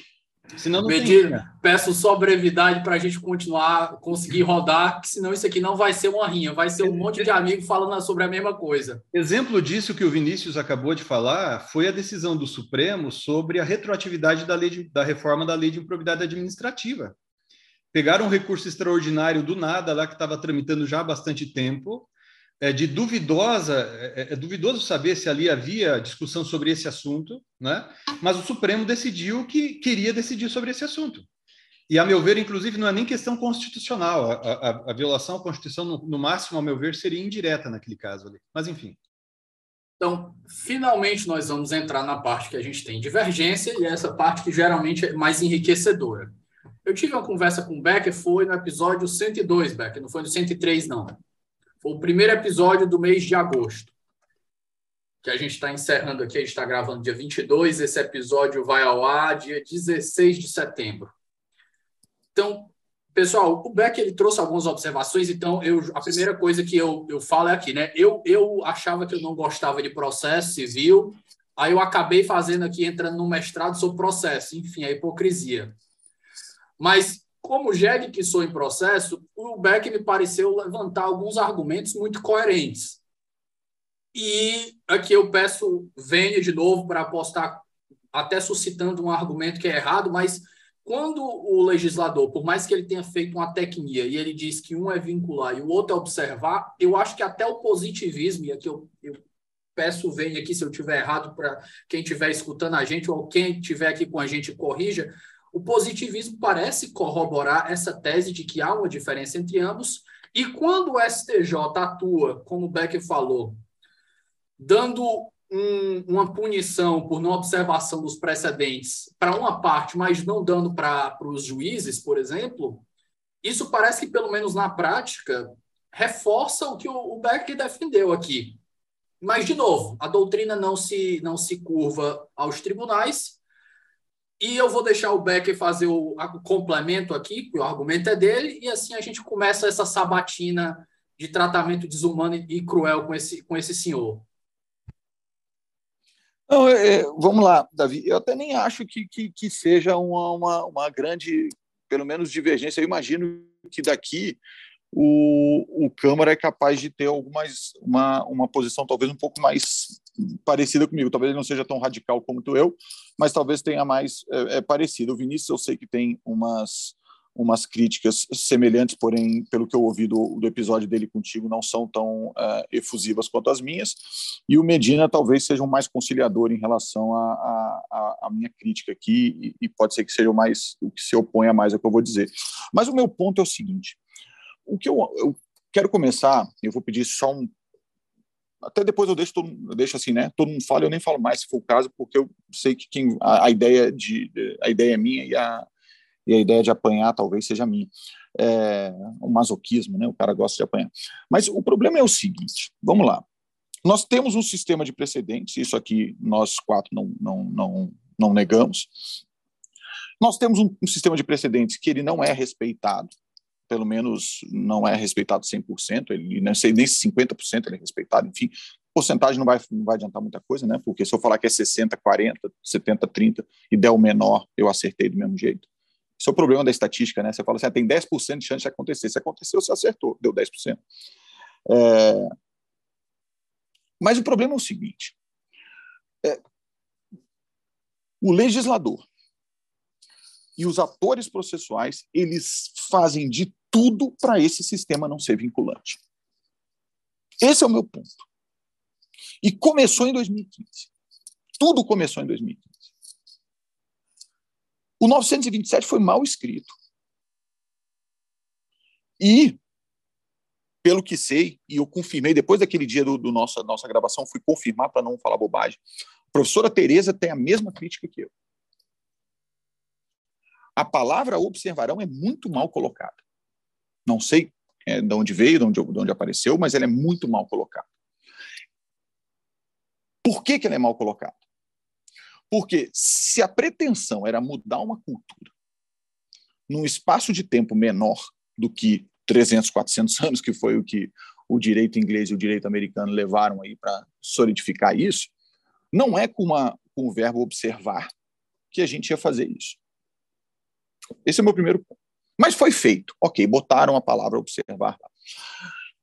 Senão não Medina, tem peço só brevidade para a gente continuar, conseguir rodar, que senão isso aqui não vai ser uma rinha, vai ser um monte de amigos falando sobre a mesma coisa. Exemplo disso que o Vinícius acabou de falar foi a decisão do Supremo sobre a retroatividade da, lei de, da reforma da lei de improbidade administrativa. Pegaram um recurso extraordinário do nada lá que estava tramitando já há bastante tempo é de duvidosa, é, é, é, duvidoso saber se ali havia discussão sobre esse assunto, né? mas o Supremo decidiu que queria decidir sobre esse assunto. E, a meu ver, inclusive, não é nem questão constitucional. A, a, a violação à Constituição, no, no, máximo, a meu ver, seria indireta naquele caso ali. Mas, enfim. Então, finalmente, nós vamos entrar na parte que a gente tem divergência, e essa parte que geralmente é mais enriquecedora. Eu tive uma conversa com o Becker, foi no episódio 102, Becker, não foi no 103, não. Foi o primeiro episódio do mês de agosto, que a gente está encerrando aqui. A gente está gravando dia 22, esse episódio vai ao ar dia 16 de setembro. Então, pessoal, o Beck ele trouxe algumas observações, então eu, a primeira coisa que eu, eu falo é aqui, né? Eu, eu achava que eu não gostava de processo civil, aí eu acabei fazendo aqui, entrando no mestrado sobre processo, enfim, a hipocrisia. Mas como jegue que sou em processo, o Beck me pareceu levantar alguns argumentos muito coerentes. E aqui eu peço, venha de novo para apostar, até suscitando um argumento que é errado, mas quando o legislador, por mais que ele tenha feito uma tecnia e ele diz que um é vincular e o outro é observar, eu acho que até o positivismo, e aqui eu, eu peço, venha aqui se eu tiver errado para quem estiver escutando a gente ou quem estiver aqui com a gente corrija, o positivismo parece corroborar essa tese de que há uma diferença entre ambos, e quando o STJ atua, como o Becker falou, dando um, uma punição por não observação dos precedentes para uma parte, mas não dando para os juízes, por exemplo, isso parece que, pelo menos na prática, reforça o que o, o Becker defendeu aqui. Mas, de novo, a doutrina não se, não se curva aos tribunais, e eu vou deixar o Becker fazer o, complemento aqui, porque o argumento é dele, e assim a gente começa essa sabatina de tratamento desumano e cruel com esse, com esse senhor. Não, é, é, vamos lá, Davi. Eu até nem acho que, que, que seja uma, uma, uma, grande, pelo menos, divergência. Eu imagino que daqui o, o Câmara é capaz de ter algumas, uma, uma posição talvez um pouco mais parecida comigo. Talvez ele não seja tão radical como eu, mas talvez tenha mais é, é parecido. O Vinícius eu sei que tem umas umas críticas semelhantes, porém, pelo que eu ouvi do, do episódio dele contigo, não são tão uh, efusivas quanto as minhas. E o Medina talvez seja um mais conciliador em relação à minha crítica aqui, e, e, pode ser que seja o mais o que se oponha mais ao que eu vou dizer. Mas o meu ponto é o seguinte: o que eu, eu quero começar, eu vou pedir só um até depois eu deixo, eu deixo assim, né? Todo mundo fala, eu nem falo mais se for o caso, porque eu sei que quem, a, a ideia de a ideia é minha e a, e a ideia de apanhar talvez seja minha. É masoquismo, né? O cara gosta de apanhar. Mas o problema é o seguinte, vamos lá. Nós temos um sistema de precedentes, isso aqui nós quatro não, não, não, não negamos. Nós temos um, um sistema de precedentes que ele não é respeitado, pelo menos não é respeitado 100%, ele não sei nem se 50% ele é respeitado, enfim, porcentagem não vai, não vai adiantar muita coisa, né? Porque se eu falar que é 60, 40, 70, 30 e der o menor, eu acertei do mesmo jeito. Esse é o problema da estatística, né? Você fala assim, ah, tem 10% de chance de acontecer. Se aconteceu, você acertou, deu 10%. É... Mas o problema é o seguinte: é, o legislador e os atores processuais eles fazem de tudo para esse sistema não ser vinculante. Esse é o meu ponto. E começou em 2015. Tudo começou em 2015. O 927 foi mal escrito. E, pelo que sei, e eu confirmei, depois daquele dia do, do nossa, nossa gravação, fui confirmar para não falar bobagem. A professora Tereza tem a mesma crítica que eu. A palavra observarão é muito mal colocada. Não sei é, de onde veio, de onde, de onde apareceu, mas ela é muito mal colocada. Por que, que ela é mal colocada? Porque se a pretensão era mudar uma cultura num espaço de tempo menor do que 300, 400 anos, que foi o que o direito inglês e o direito americano levaram aí para solidificar isso, não é com, uma, com o verbo observar que a gente ia fazer isso. Esse é o meu primeiro ponto. Mas foi feito. Ok, botaram a palavra observar.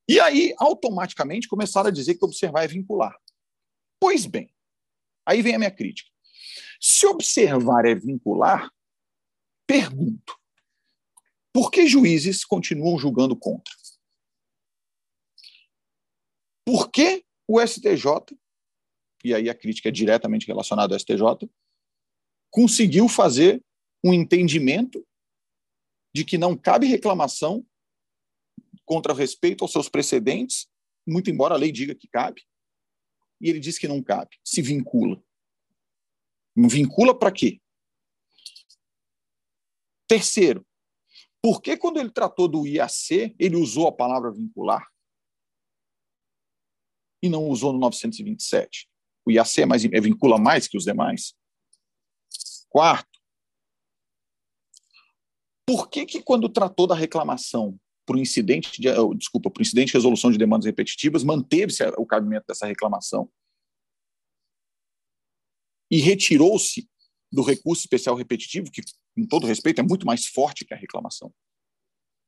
E aí, automaticamente, começaram a dizer que observar é vincular. Pois bem, aí vem a minha crítica. Se observar é vincular, pergunto: por que juízes continuam julgando contra? Por que o STJ, e aí a crítica é diretamente relacionada ao STJ, conseguiu fazer um entendimento de que não cabe reclamação contra respeito aos seus precedentes, muito embora a lei diga que cabe, e ele diz que não cabe, se vincula. Vincula para quê? Terceiro, por que quando ele tratou do IAC, ele usou a palavra vincular? E não usou no 927? O IAC é, mais, é vincula mais que os demais? Quarto, por que, que quando tratou da reclamação por incidente de, oh, desculpa, por incidente de resolução de demandas repetitivas, manteve-se o cabimento dessa reclamação e retirou-se do recurso especial repetitivo, que, com todo respeito, é muito mais forte que a reclamação.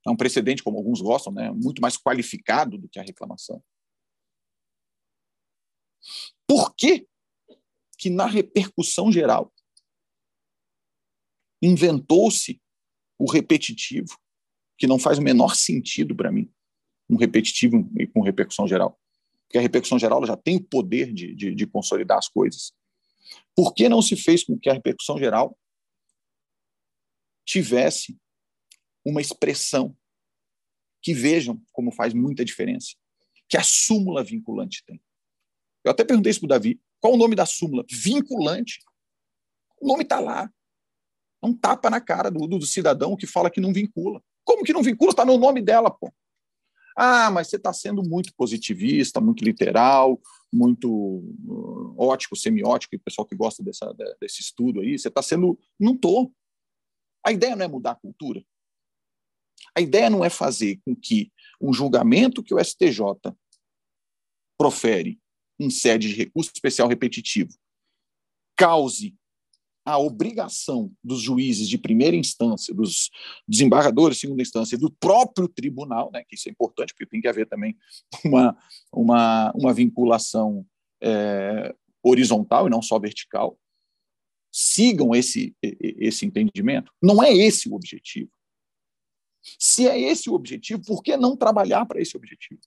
É um precedente, como alguns gostam, né, muito mais qualificado do que a reclamação. Por que, que na repercussão geral inventou-se o repetitivo, que não faz o menor sentido para mim, um repetitivo com repercussão geral. Porque a repercussão geral já tem o poder de, de, de consolidar as coisas. Por que não se fez com que a repercussão geral tivesse uma expressão que vejam como faz muita diferença, que a súmula vinculante tem. Eu até perguntei isso para o Davi, qual o nome da súmula? Vinculante. O nome está lá. É um tapa na cara do, do, cidadão que fala que não vincula. Como que não vincula? Está no nome dela, pô. Ah, mas você está sendo muito positivista, muito literal, muito uh, ótico, semiótico, e o pessoal que gosta dessa, desse estudo aí, você está sendo. Não estou. A ideia não é mudar a cultura. A ideia não é fazer com que um julgamento que o STJ profere em sede de recurso especial repetitivo cause a obrigação dos juízes de primeira instância, dos desembargadores de segunda instância, do próprio tribunal, né, que isso é importante, porque tem que haver também uma, uma, uma vinculação é, horizontal e não só vertical, sigam esse, esse entendimento. Não é esse o objetivo. Se é esse o objetivo, por que não trabalhar para esse objetivo?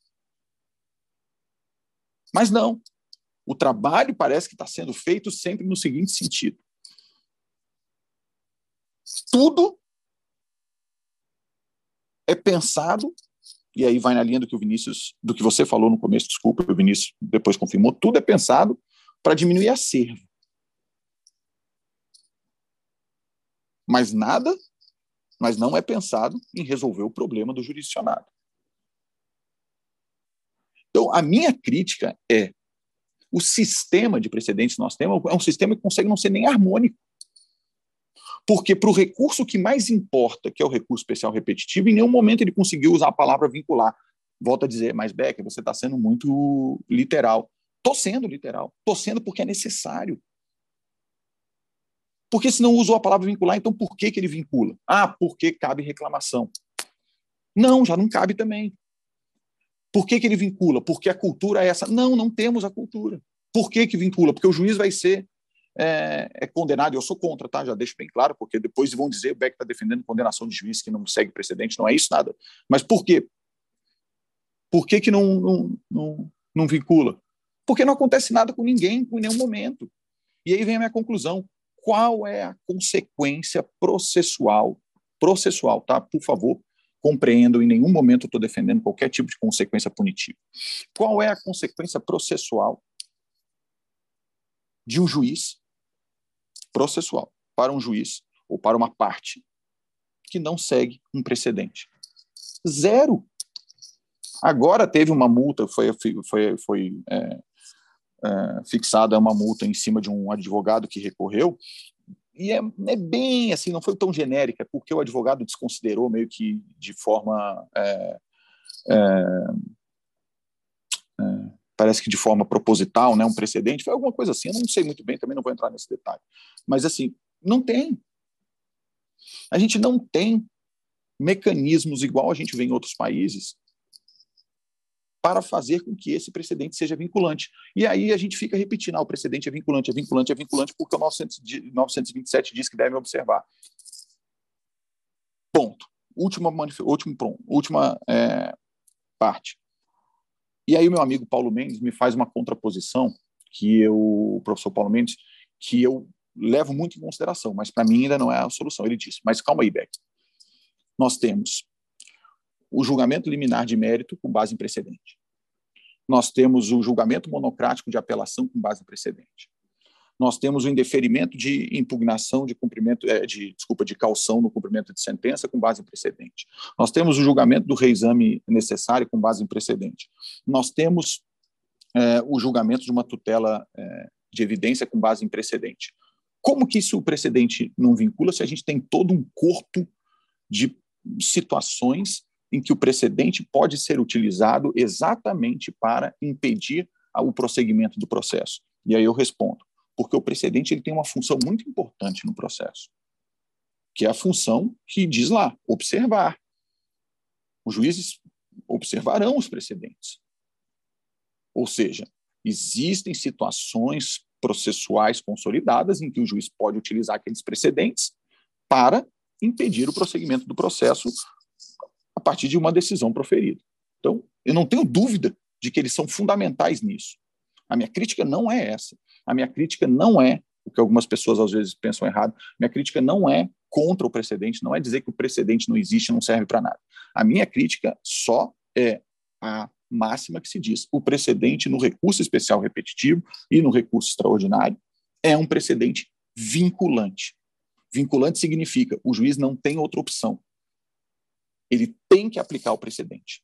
Mas não. O trabalho parece que está sendo feito sempre no seguinte sentido: tudo é pensado, e aí vai na linha do que o Vinícius, do que você falou no começo, desculpa, o Vinícius depois confirmou, tudo é pensado para diminuir acervo. Mas nada, mas não é pensado em resolver o problema do jurisdicionado. Então, a minha crítica é o sistema de precedentes que nós temos é um sistema que consegue não ser nem harmônico. Porque para o recurso que mais importa, que é o recurso especial repetitivo, em nenhum momento ele conseguiu usar a palavra vincular. Volto a dizer, mas Becker, você está sendo muito literal. Estou sendo literal. Estou sendo porque é necessário. Porque se não usou a palavra vincular, então por que, que ele vincula? Ah, porque cabe reclamação. Não, já não cabe também. Por que, que ele vincula? Porque a cultura é essa. Não, não temos a cultura. Por que, que vincula? Porque o juiz vai ser é, é condenado. Eu sou contra, tá? Já deixo bem claro, porque depois vão dizer o Beck está defendendo condenação de juiz que não segue precedente. Não é isso nada. Mas por quê? Por que, que não, não, não, não vincula? Porque não acontece nada com ninguém em nenhum momento. E aí vem a minha conclusão. Qual é a consequência processual? Processual, tá? Por favor, compreendam, em nenhum momento estou defendendo qualquer tipo de consequência punitiva. Qual é a consequência processual de um juiz processual para um juiz ou para uma parte que não segue um precedente? Zero. Agora teve uma multa, foi, foi, foi é, é, fixada uma multa em cima de um advogado que recorreu, e é, é, bem assim, não foi tão genérica, porque o advogado desconsiderou meio que de forma. É, é, é, parece que de forma proposital, né, um precedente, foi alguma coisa assim, eu não sei muito bem, também não vou entrar nesse detalhe. Mas, assim, não tem. A gente não tem mecanismos igual a gente vê em outros países para fazer com que esse precedente seja vinculante. E aí a gente fica repetindo, ah, o precedente é vinculante, é vinculante, é vinculante, porque o 900, 927 diz que deve observar. Ponto. Última, último, última é, parte. E aí o meu amigo Paulo Mendes me faz uma contraposição que eu, o professor Paulo Mendes, que eu levo muito em consideração, mas para mim ainda não é a solução. Ele disse, mas calma aí, Beck. Nós temos o julgamento liminar de mérito com base em precedente. Nós temos o julgamento monocrático de apelação com base em precedente. Nós temos o indeferimento de impugnação de cumprimento, é, de desculpa, de calção no cumprimento de sentença com base em precedente. Nós temos o julgamento do reexame necessário com base em precedente. Nós temos é, o julgamento de uma tutela é, de evidência com base em precedente. Como que isso o precedente não vincula se a gente tem todo um corpo de situações em que o precedente pode ser utilizado exatamente para impedir o prosseguimento do processo? E aí eu respondo, porque o precedente ele tem uma função muito importante no processo, que é a função que diz lá, observar. Os juízes observarão os precedentes. Ou seja, existem situações processuais consolidadas em que o juiz pode utilizar aqueles precedentes para impedir o prosseguimento do processo a partir de uma decisão proferida. Então, eu não tenho dúvida de que eles são fundamentais nisso. A minha crítica não é essa. A minha crítica não é o que algumas pessoas às vezes pensam errado. Minha crítica não é contra o precedente, não é dizer que o precedente não existe, não serve para nada. A minha crítica só é a máxima que se diz: o precedente no recurso especial repetitivo e no recurso extraordinário é um precedente vinculante. Vinculante significa o juiz não tem outra opção ele tem que aplicar o precedente.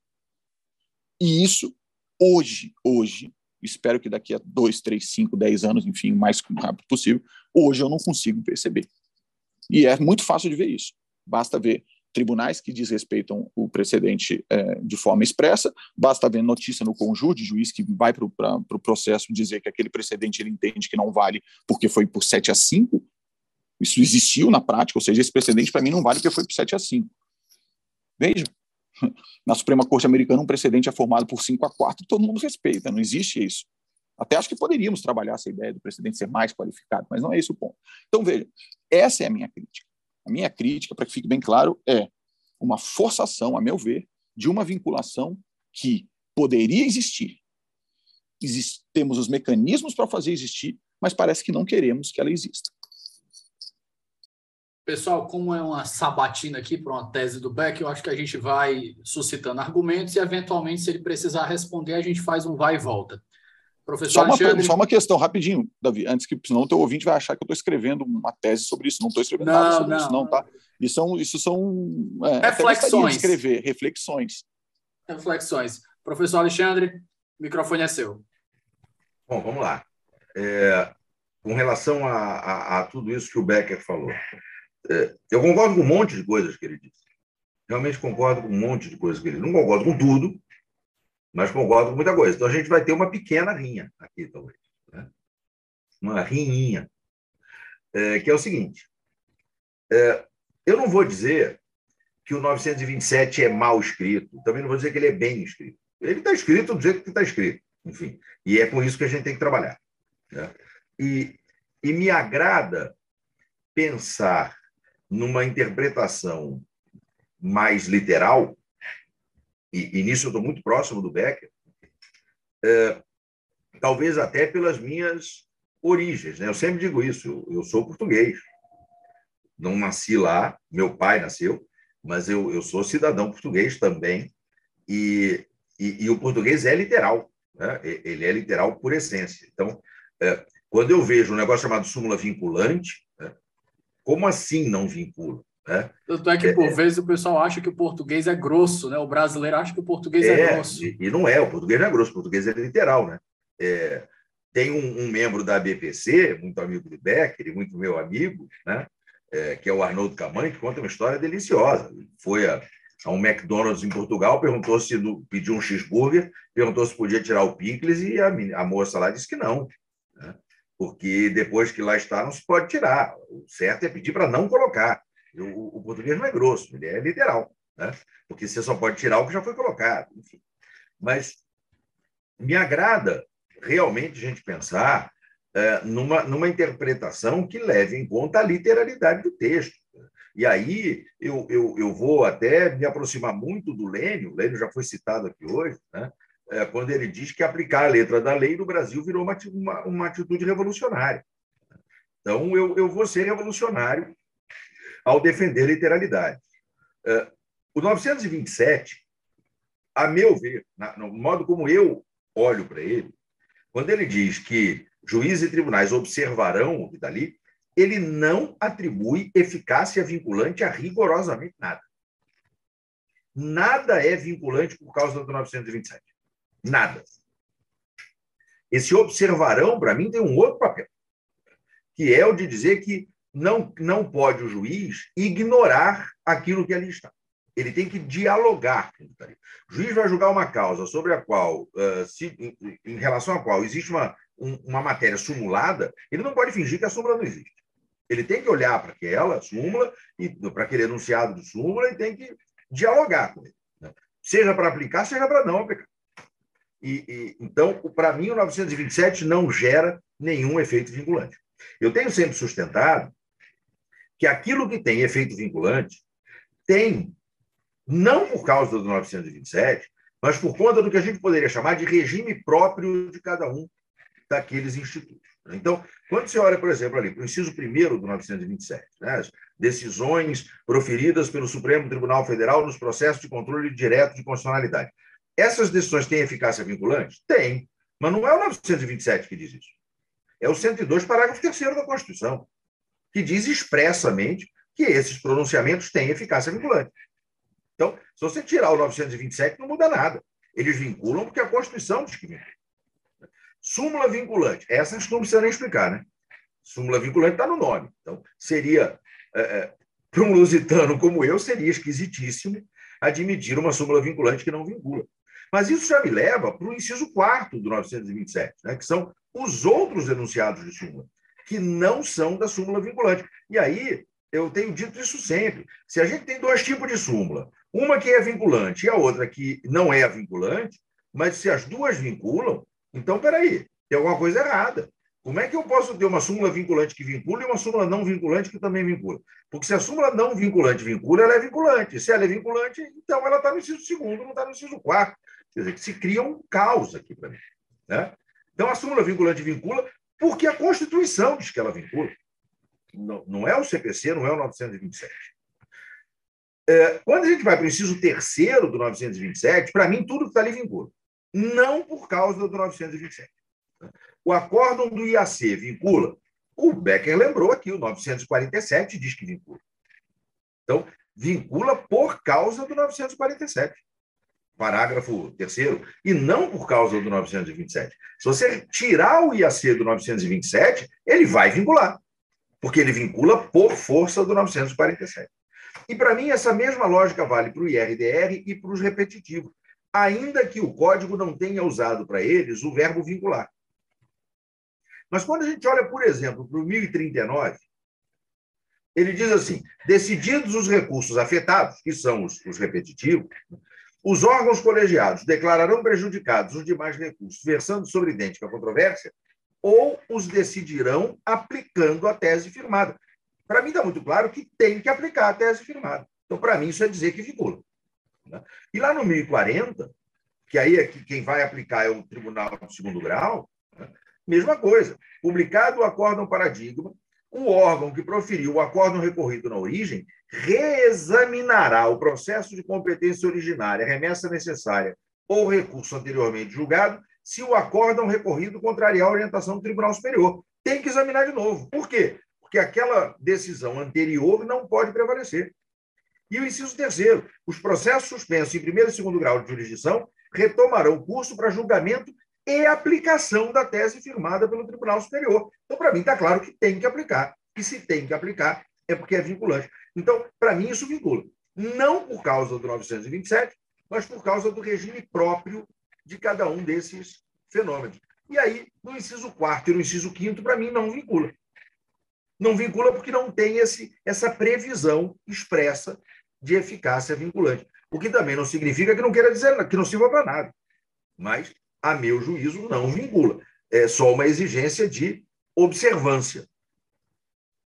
E isso, hoje, hoje, espero que daqui a dois, três, cinco, dez anos, enfim, o mais rápido possível, hoje eu não consigo perceber. E é muito fácil de ver isso. Basta ver tribunais que desrespeitam o precedente é, de forma expressa, basta ver notícia no conjunto de juiz que vai para o pro processo dizer que aquele precedente ele entende que não vale porque foi por 7 a 5. Isso existiu na prática, ou seja, esse precedente para mim não vale porque foi por 7 a 5. Veja, na Suprema Corte Americana um precedente é formado por 5 a 4 todo mundo respeita, não existe isso. Até acho que poderíamos trabalhar essa ideia do precedente ser mais qualificado, mas não é esse o ponto. Então, veja, essa é a minha crítica. A minha crítica, para que fique bem claro, é uma forçação, a meu ver, de uma vinculação que poderia existir. Exist temos os mecanismos para fazer existir, mas parece que não queremos que ela exista. Pessoal, como é uma sabatina aqui para uma tese do Beck, eu acho que a gente vai suscitando argumentos e, eventualmente, se ele precisar responder, a gente faz um vai e volta. Professor só, uma, Alexandre... só uma questão, rapidinho, Davi, antes que senão o teu ouvinte vai achar que eu estou escrevendo uma tese sobre isso. Não estou escrevendo não, nada sobre não, isso, não, tá? Isso são, isso são é, reflexões. escrever, reflexões. Reflexões. Professor Alexandre, o microfone é seu. Bom, vamos lá. É, com relação a, a, a tudo isso que o Becker falou, eu concordo com um monte de coisas que ele disse. Realmente concordo com um monte de coisas que ele disse. Não concordo com tudo, mas concordo com muita coisa. Então a gente vai ter uma pequena rinha aqui, talvez. Né? Uma rinhinha. É, que é o seguinte: é, eu não vou dizer que o 927 é mal escrito, também não vou dizer que ele é bem escrito. Ele está escrito do jeito que está escrito, enfim. E é com isso que a gente tem que trabalhar. Né? E, e me agrada pensar numa interpretação mais literal, e, e nisso eu estou muito próximo do Becker, é, talvez até pelas minhas origens. Né? Eu sempre digo isso, eu, eu, sou português. Não nasci lá, meu pai nasceu, mas eu, eu sou cidadão português também, e, e, e o português é literal, né? ele é literal por essência. Então, é, quando eu vejo um negócio chamado súmula vinculante? Como assim não vincula? Né? Tanto é que, por é, é, vezes, o pessoal acha que o português é grosso, né? O brasileiro acha que o português é, é grosso. E, e, não é, o português não é grosso, o português é literal, né? É, tem um, um, membro da BPC, muito amigo do Becker e muito meu amigo, né? É, que é o Arnoldo Camanho, que conta uma história deliciosa. Foi a, a um McDonald's em Portugal, perguntou se pediu um cheeseburger, perguntou se podia tirar o picles e a, a moça lá disse que não, né? Porque depois que lá está não se pode tirar. O certo é pedir para não colocar. O, o, português não é grosso, ele é literal, né? porque você só pode tirar o que já foi colocado. Enfim. Mas me agrada realmente a gente pensar é, numa, numa interpretação que leve em conta a literalidade do texto. E aí eu, eu, eu vou até me aproximar muito do Lênio, o Lênio já foi citado aqui hoje, né? É, quando ele diz que aplicar a letra da lei no Brasil virou uma, uma, uma atitude revolucionária. Então, eu, eu vou ser revolucionário ao defender literalidade. É, o 927, a meu ver, no modo como eu olho para ele, quando ele diz que juízes e tribunais observarão o que dali, ele não atribui eficácia vinculante a rigorosamente nada. Nada é vinculante por causa do 927. Nada. Esse observarão, para mim, tem um outro papel, que é o de dizer que não, não pode o juiz ignorar aquilo que ali está. Ele tem que dialogar o juiz vai julgar uma causa sobre a qual, uh, se, em, em, relação à qual existe uma, um, uma matéria simulada, ele não pode fingir que a súmula não existe. Ele tem que olhar para aquela súmula, e para aquele enunciado de súmula, e tem que dialogar com ele. Né? Seja para aplicar, seja para não aplicar. E, e então, para mim, o 927 não gera nenhum efeito vinculante. Eu tenho sempre sustentado que aquilo que tem efeito vinculante tem, não por causa do 927, mas por conta do que a gente poderia chamar de regime próprio de cada um daqueles institutos. Então, quando você olha, por exemplo, ali para o inciso 1 do 927, né, as decisões proferidas pelo Supremo Tribunal Federal nos processos de controle direto de constitucionalidade. Essas decisões têm eficácia vinculante? Tem, mas não é o 927 que diz isso. É o 102, parágrafo 3 da Constituição que diz expressamente que esses pronunciamentos têm eficácia vinculante. Então, se você tirar o 927, não muda nada. Eles vinculam porque a Constituição diz que vincula. Súmula vinculante. Essa não precisa nem explicar, né? Súmula vinculante está no nome. Então, seria, é, é, para um lusitano como eu, seria esquisitíssimo admitir uma súmula vinculante que não vincula. Mas isso já me leva para o inciso 4 do 927, né, que são os outros enunciados de súmula que não são da súmula vinculante. E aí, eu tenho dito isso sempre. Se a gente tem dois tipos de súmula, uma que é vinculante e a outra que não é vinculante, mas se as duas vinculam, então, peraí, tem alguma coisa errada. Como é que eu posso ter uma súmula vinculante que vincula e uma súmula não vinculante que também vincula? Porque se a súmula não vinculante vincula, ela é vinculante. Se ela é vinculante, então ela está no inciso segundo, não está no inciso quarto. Quer dizer, que se cria um caos aqui para mim. Né? Então, a súmula vinculante vincula, porque a Constituição diz que ela vincula. Não, não é o CPC, não é o 927. É, quando a gente vai para o inciso terceiro do 927, para mim, tudo que está ali vincula. Não por causa do 927. O acórdão do IAC vincula. O Becker lembrou aqui, o 947 diz que vincula. Então, vincula por causa do 947 parágrafo terceiro, e não por causa do 927. Se você tirar o IAC do 927, ele vai vincular, porque ele vincula por força do 947. E, para mim, essa mesma lógica vale para o IRDR e para os repetitivos, ainda que o código não tenha usado para eles o verbo vincular. Mas quando a gente olha, por exemplo, para o 1039, ele diz assim: decididos os recursos afetados, que são os, os repetitivos, Os órgãos colegiados declararão prejudicados os demais recursos versando sobre idêntica controvérsia ou os decidirão aplicando a tese firmada. Para mim está muito claro que tem que aplicar a tese firmada. Então, para mim, isso é dizer que vincula. Né? E lá no 1040, que aí é que quem vai aplicar é o Tribunal de Segundo Grau, né? mesma coisa. Publicado o acórdão paradigma, o órgão que proferiu o acórdão recorrido na origem reexaminará o processo de competência originária, remessa necessária ou recurso anteriormente julgado, se o acórdão recorrido contrariar a orientação do Tribunal Superior. Tem que examinar de novo. Por quê? Porque aquela decisão anterior não pode prevalecer. E o inciso terceiro, os processos suspensos em primeiro e segundo grau de jurisdição retomarão o curso para julgamento e aplicação da tese firmada pelo Tribunal Superior. Então, para mim, está claro que tem que aplicar. E se tem que aplicar, é porque é vinculante. Então, para mim, isso vincula. Não por causa do 927, mas por causa do regime próprio de cada um desses fenômenos. E aí, no inciso quarto e no inciso quinto, para mim, não vincula. Não vincula porque não tem esse, essa previsão expressa de eficácia vinculante. O que também não significa que não queira dizer que não sirva para nada. Mas, a meu juízo, não vincula. É só uma exigência de observância,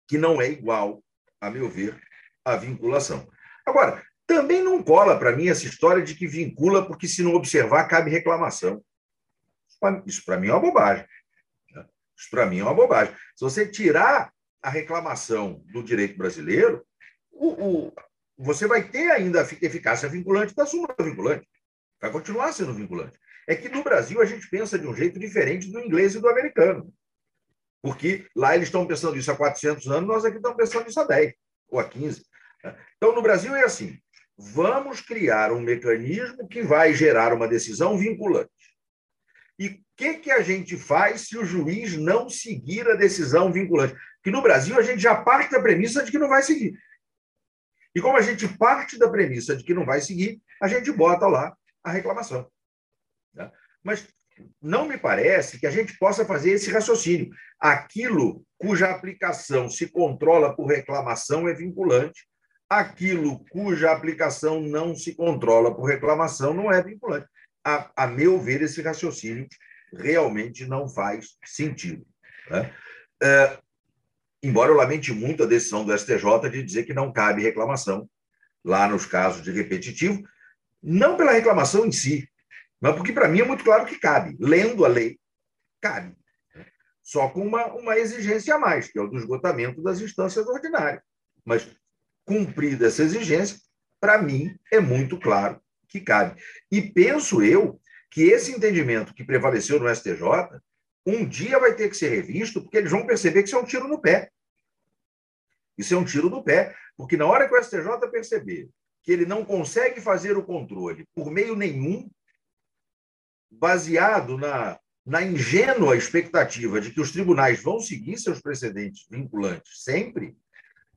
que não é igual, a meu ver, à vinculação. Agora, também não cola para mim essa história de que vincula porque, se não observar, cabe reclamação. Isso para mim é uma bobagem. Isso para mim é uma bobagem. Se você tirar a reclamação do direito brasileiro, o, o, você vai ter ainda a eficácia vinculante da súmula vinculante. Vai continuar sendo vinculante. É que no Brasil a gente pensa de um jeito diferente do inglês e do americano. Porque lá eles estão pensando isso há 400 anos, nós aqui estamos pensando isso há 10 ou há 15. Né? Então, no Brasil é assim: vamos criar um mecanismo que vai gerar uma decisão vinculante. E o que, que a gente faz se o juiz não seguir a decisão vinculante? Que no Brasil a gente já parte da premissa de que não vai seguir. E como a gente parte da premissa de que não vai seguir, a gente bota lá a reclamação. Né? Mas não me parece que a gente possa fazer esse raciocínio. Aquilo cuja aplicação se controla por reclamação é vinculante, aquilo cuja aplicação não se controla por reclamação não é vinculante a, a meu ver, esse raciocínio realmente não faz sentido. Né? É, embora eu lamente muito a decisão do STJ de dizer que não cabe reclamação lá nos casos de repetitivo, não pela reclamação em si, mas porque para mim é muito claro que cabe. Lendo a lei, cabe. Só com uma, uma exigência a mais, que é o do esgotamento das instâncias ordinárias. Mas, cumprida essa exigência, para mim é muito claro que cabe. E penso eu que esse entendimento que prevaleceu no STJ um dia vai ter que ser revisto, porque eles vão perceber que isso é um tiro no pé. Isso é um tiro no pé, porque na hora que o STJ perceber que ele não consegue fazer o controle por meio nenhum, baseado na, na ingênua expectativa de que os tribunais vão seguir seus precedentes vinculantes sempre,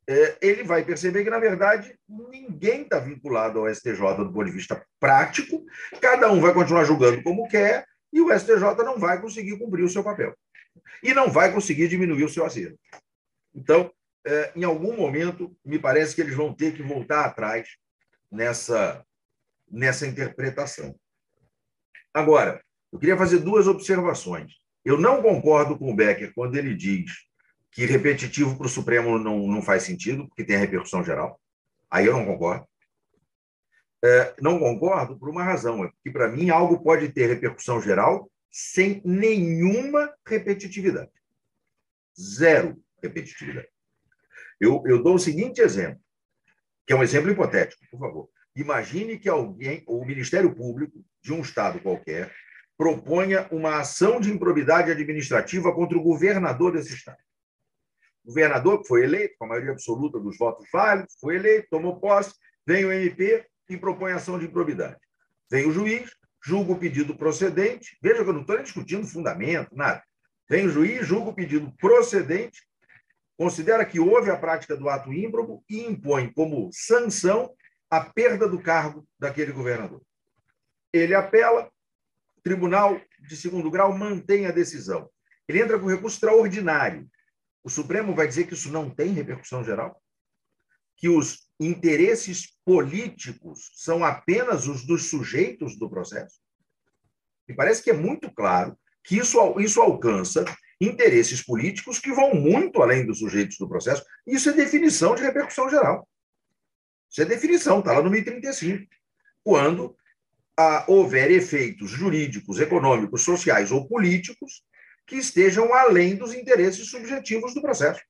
é, ele vai perceber que, na verdade, ninguém está vinculado ao STJ do ponto de vista prático, cada um vai continuar julgando como quer, e o STJ não vai conseguir cumprir o seu papel. E não vai conseguir diminuir o seu acerto. Então, é, em algum momento, me parece que eles vão ter que voltar atrás nessa, nessa interpretação. Agora, eu queria fazer duas observações. Eu não concordo com o Becker quando ele diz que repetitivo para o Supremo não, não faz sentido, porque tem a repercussão geral. Aí eu não concordo. É, não concordo por uma razão, é porque, para mim, algo pode ter repercussão geral sem nenhuma repetitividade. Zero repetitividade. Eu, eu dou o seguinte exemplo, que é um exemplo hipotético, por favor. Imagine que alguém, o Ministério Público de um estado qualquer, proponha uma ação de improbidade administrativa contra o governador desse estado governador, que foi eleito com a maioria absoluta dos votos válidos, foi eleito, tomou posse, vem o MP e propõe ação de improbidade. Vem o juiz, julga o pedido procedente, veja que eu não estou discutindo fundamento, nada. Vem o juiz, julga o pedido procedente, considera que houve a prática do ato ímprobo e impõe como sanção a perda do cargo daquele governador. Ele apela, tribunal de segundo grau mantém a decisão. Ele entra com recurso extraordinário, o Supremo vai dizer que isso não tem repercussão geral? que os interesses políticos são apenas os dos sujeitos do processo? Me parece que é muito claro que isso, isso alcança interesses políticos que vão muito além dos sujeitos do processo. Isso é definição de repercussão geral. Isso é definição, está lá no 1035. Quando ah, houver efeitos jurídicos, econômicos, sociais ou políticos que estejam além dos interesses subjetivos do processo.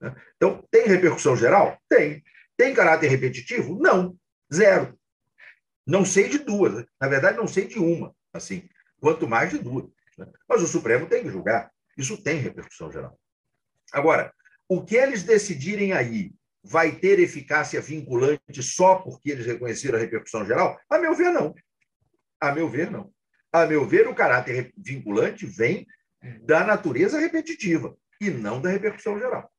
Né? Então, tem repercussão geral? Tem. Tem caráter repetitivo? Não. Zero. Não sei de duas. Na verdade, não sei de uma, assim, quanto mais de duas. Né? Mas o Supremo tem que julgar. Isso tem repercussão geral. Agora, o que eles decidirem aí vai ter eficácia vinculante só porque eles reconheceram a repercussão geral? A meu ver, não. A meu ver, não. A meu ver, o caráter vinculante vem da natureza repetitiva e não da repercussão geral.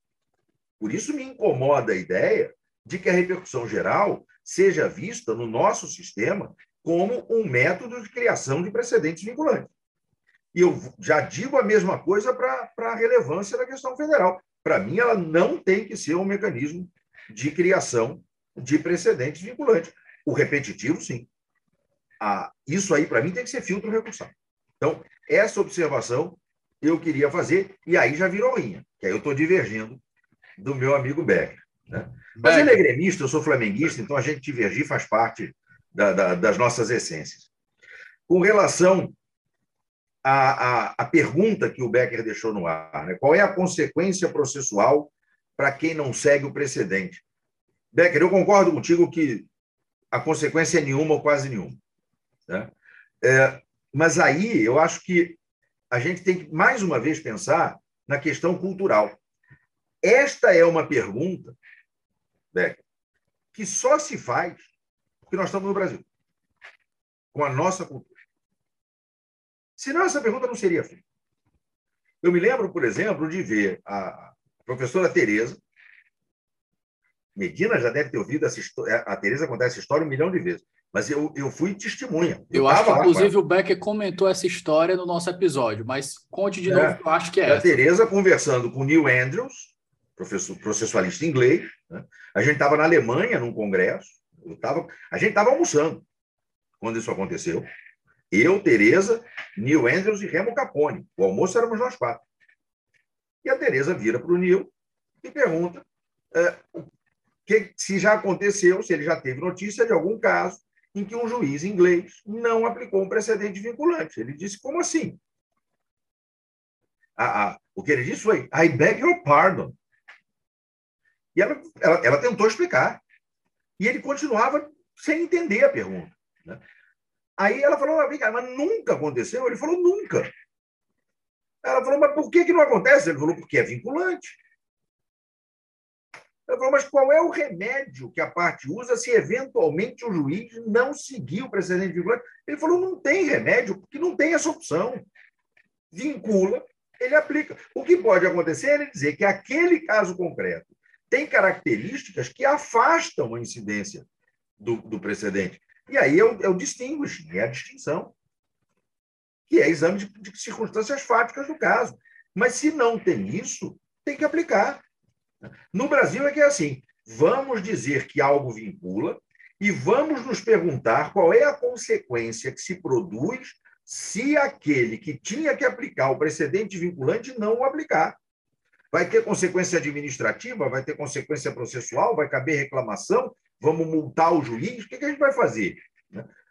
Por isso me incomoda a ideia de que a repercussão geral seja vista no nosso sistema como um método de criação de precedentes vinculantes. E eu já digo a mesma coisa para a relevância da questão federal. Para mim, ela não tem que ser um mecanismo de criação de precedentes vinculantes. O repetitivo, sim. Ah, isso aí, para mim, tem que ser filtro recursal. Então, essa observação eu queria fazer, e aí já virou minha, que aí eu estou divergindo do meu amigo Becker. Né? Mas ele é gremista, eu sou flamenguista, então a gente divergir faz parte da, da, das nossas essências. Com relação à, à, à, pergunta que o Becker deixou no ar, né? qual é a consequência processual para quem não segue o precedente? Becker, eu concordo contigo que a consequência é nenhuma ou quase nenhuma. Né? É, mas aí eu acho que a gente tem que, mais uma vez, pensar na questão cultural. Esta é uma pergunta Becker, que só se faz porque nós estamos no Brasil, com a nossa cultura. Senão, essa pergunta não seria feita. Eu me lembro, por exemplo, de ver a professora Tereza. Medina já deve ter ouvido essa história, a Tereza contar essa história um milhão de vezes. Mas eu, eu fui testemunha. Eu, eu acho que, inclusive, o Becker comentou essa história no nosso episódio, mas conte de é, novo, eu acho que é. A Tereza conversando com o Neil Andrews, professor, processualista inglês. Né? A gente estava na Alemanha, num congresso. Eu tava, a gente estava almoçando quando isso aconteceu. Eu, Tereza, Neil Andrews e Remo Capone. O almoço éramos nós quatro. E a Tereza vira para o Neil e pergunta é, que, se já aconteceu, se ele já teve notícia de algum caso em que um juiz inglês não aplicou um precedente vinculante. Ele disse, como assim? Ah, ah, o que ele disse foi, I beg your pardon. E ela, ela, ela tentou explicar. E ele continuava sem entender a pergunta. Né? Aí ela falou, mas nunca aconteceu? Ele falou, nunca. Ela falou, mas por que, que não acontece? Ele falou, porque é vinculante. Ela falou, mas qual é o remédio que a parte usa se eventualmente o juiz não seguir o precedente vinculante? Ele falou, não tem remédio, porque não tem essa opção. Vincula, ele aplica. O que pode acontecer é ele dizer que aquele caso concreto tem características que afastam a incidência do, do precedente. E aí o distinguish, é a distinção, que é exame de, de circunstâncias fáticas do caso. Mas se não tem isso, tem que aplicar. No Brasil é que é assim: vamos dizer que algo vincula e vamos nos perguntar qual é a consequência que se produz se aquele que tinha que aplicar o precedente vinculante não o aplicar. Vai ter consequência administrativa, vai ter consequência processual, vai caber reclamação, vamos multar o juiz, o que a gente vai fazer?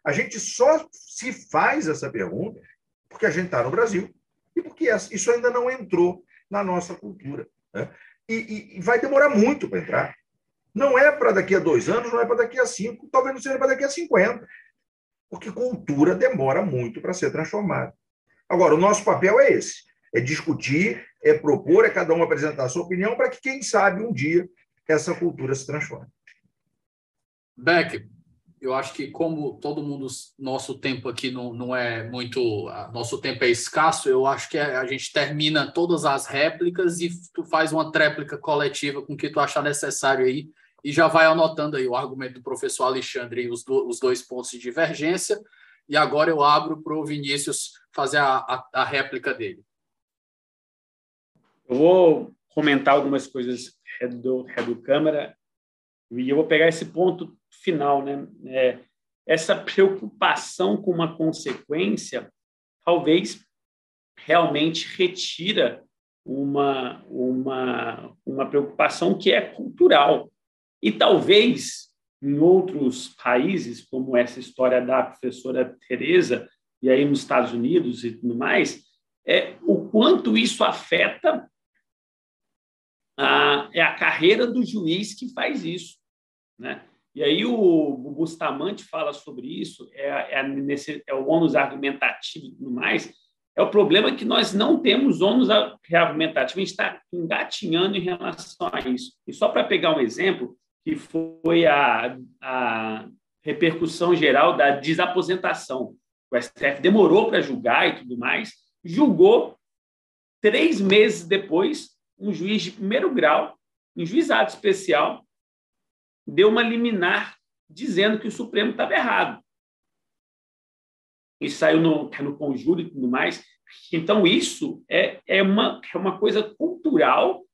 A gente só se faz essa pergunta porque a gente está no Brasil e porque isso ainda não entrou na nossa cultura. Né? e, e vai demorar muito para entrar. Não é para daqui a dois anos, não é para daqui a cinco, talvez não seja para daqui a cinquenta. Porque cultura demora muito para ser transformada. Agora, o nosso papel é esse: é discutir, é propor, é cada um apresentar a sua opinião para que, quem sabe, um dia essa cultura se transforme. Beck, eu acho que como todo mundo, nosso tempo aqui não, não é muito, nosso tempo é escasso, eu acho que a gente termina todas as réplicas e tu faz uma tréplica coletiva com o que tu achar necessário aí e já vai anotando aí o argumento do professor Alexandre e os, do, os dois pontos de divergência e agora eu abro para o Vinícius fazer a, a, a réplica dele. Eu vou comentar algumas coisas do, do Câmara E eu vou pegar esse ponto final, né? É, essa preocupação com uma consequência, talvez realmente retira uma, uma, uma preocupação que é cultural. E talvez em outros países, como essa história da professora Teresa, e aí nos Estados Unidos e tudo mais, é o quanto isso afeta a, é a carreira do juiz que faz isso. Né? E aí o, Bustamante fala sobre isso, é, é, nesse, é o ônus argumentativo e tudo mais, é o problema que nós não temos ônus argumentativo, a gente está engatinhando em relação a isso. E só para pegar um exemplo, que foi a, a repercussão geral da desaposentação. O STF demorou para julgar e tudo mais, julgou três meses depois, um juiz de primeiro grau, em juizado especial, deu uma liminar dizendo que o Supremo estava errado. E saiu no, no conjuro e tudo mais. Então, isso é, é, uma, é uma coisa cultural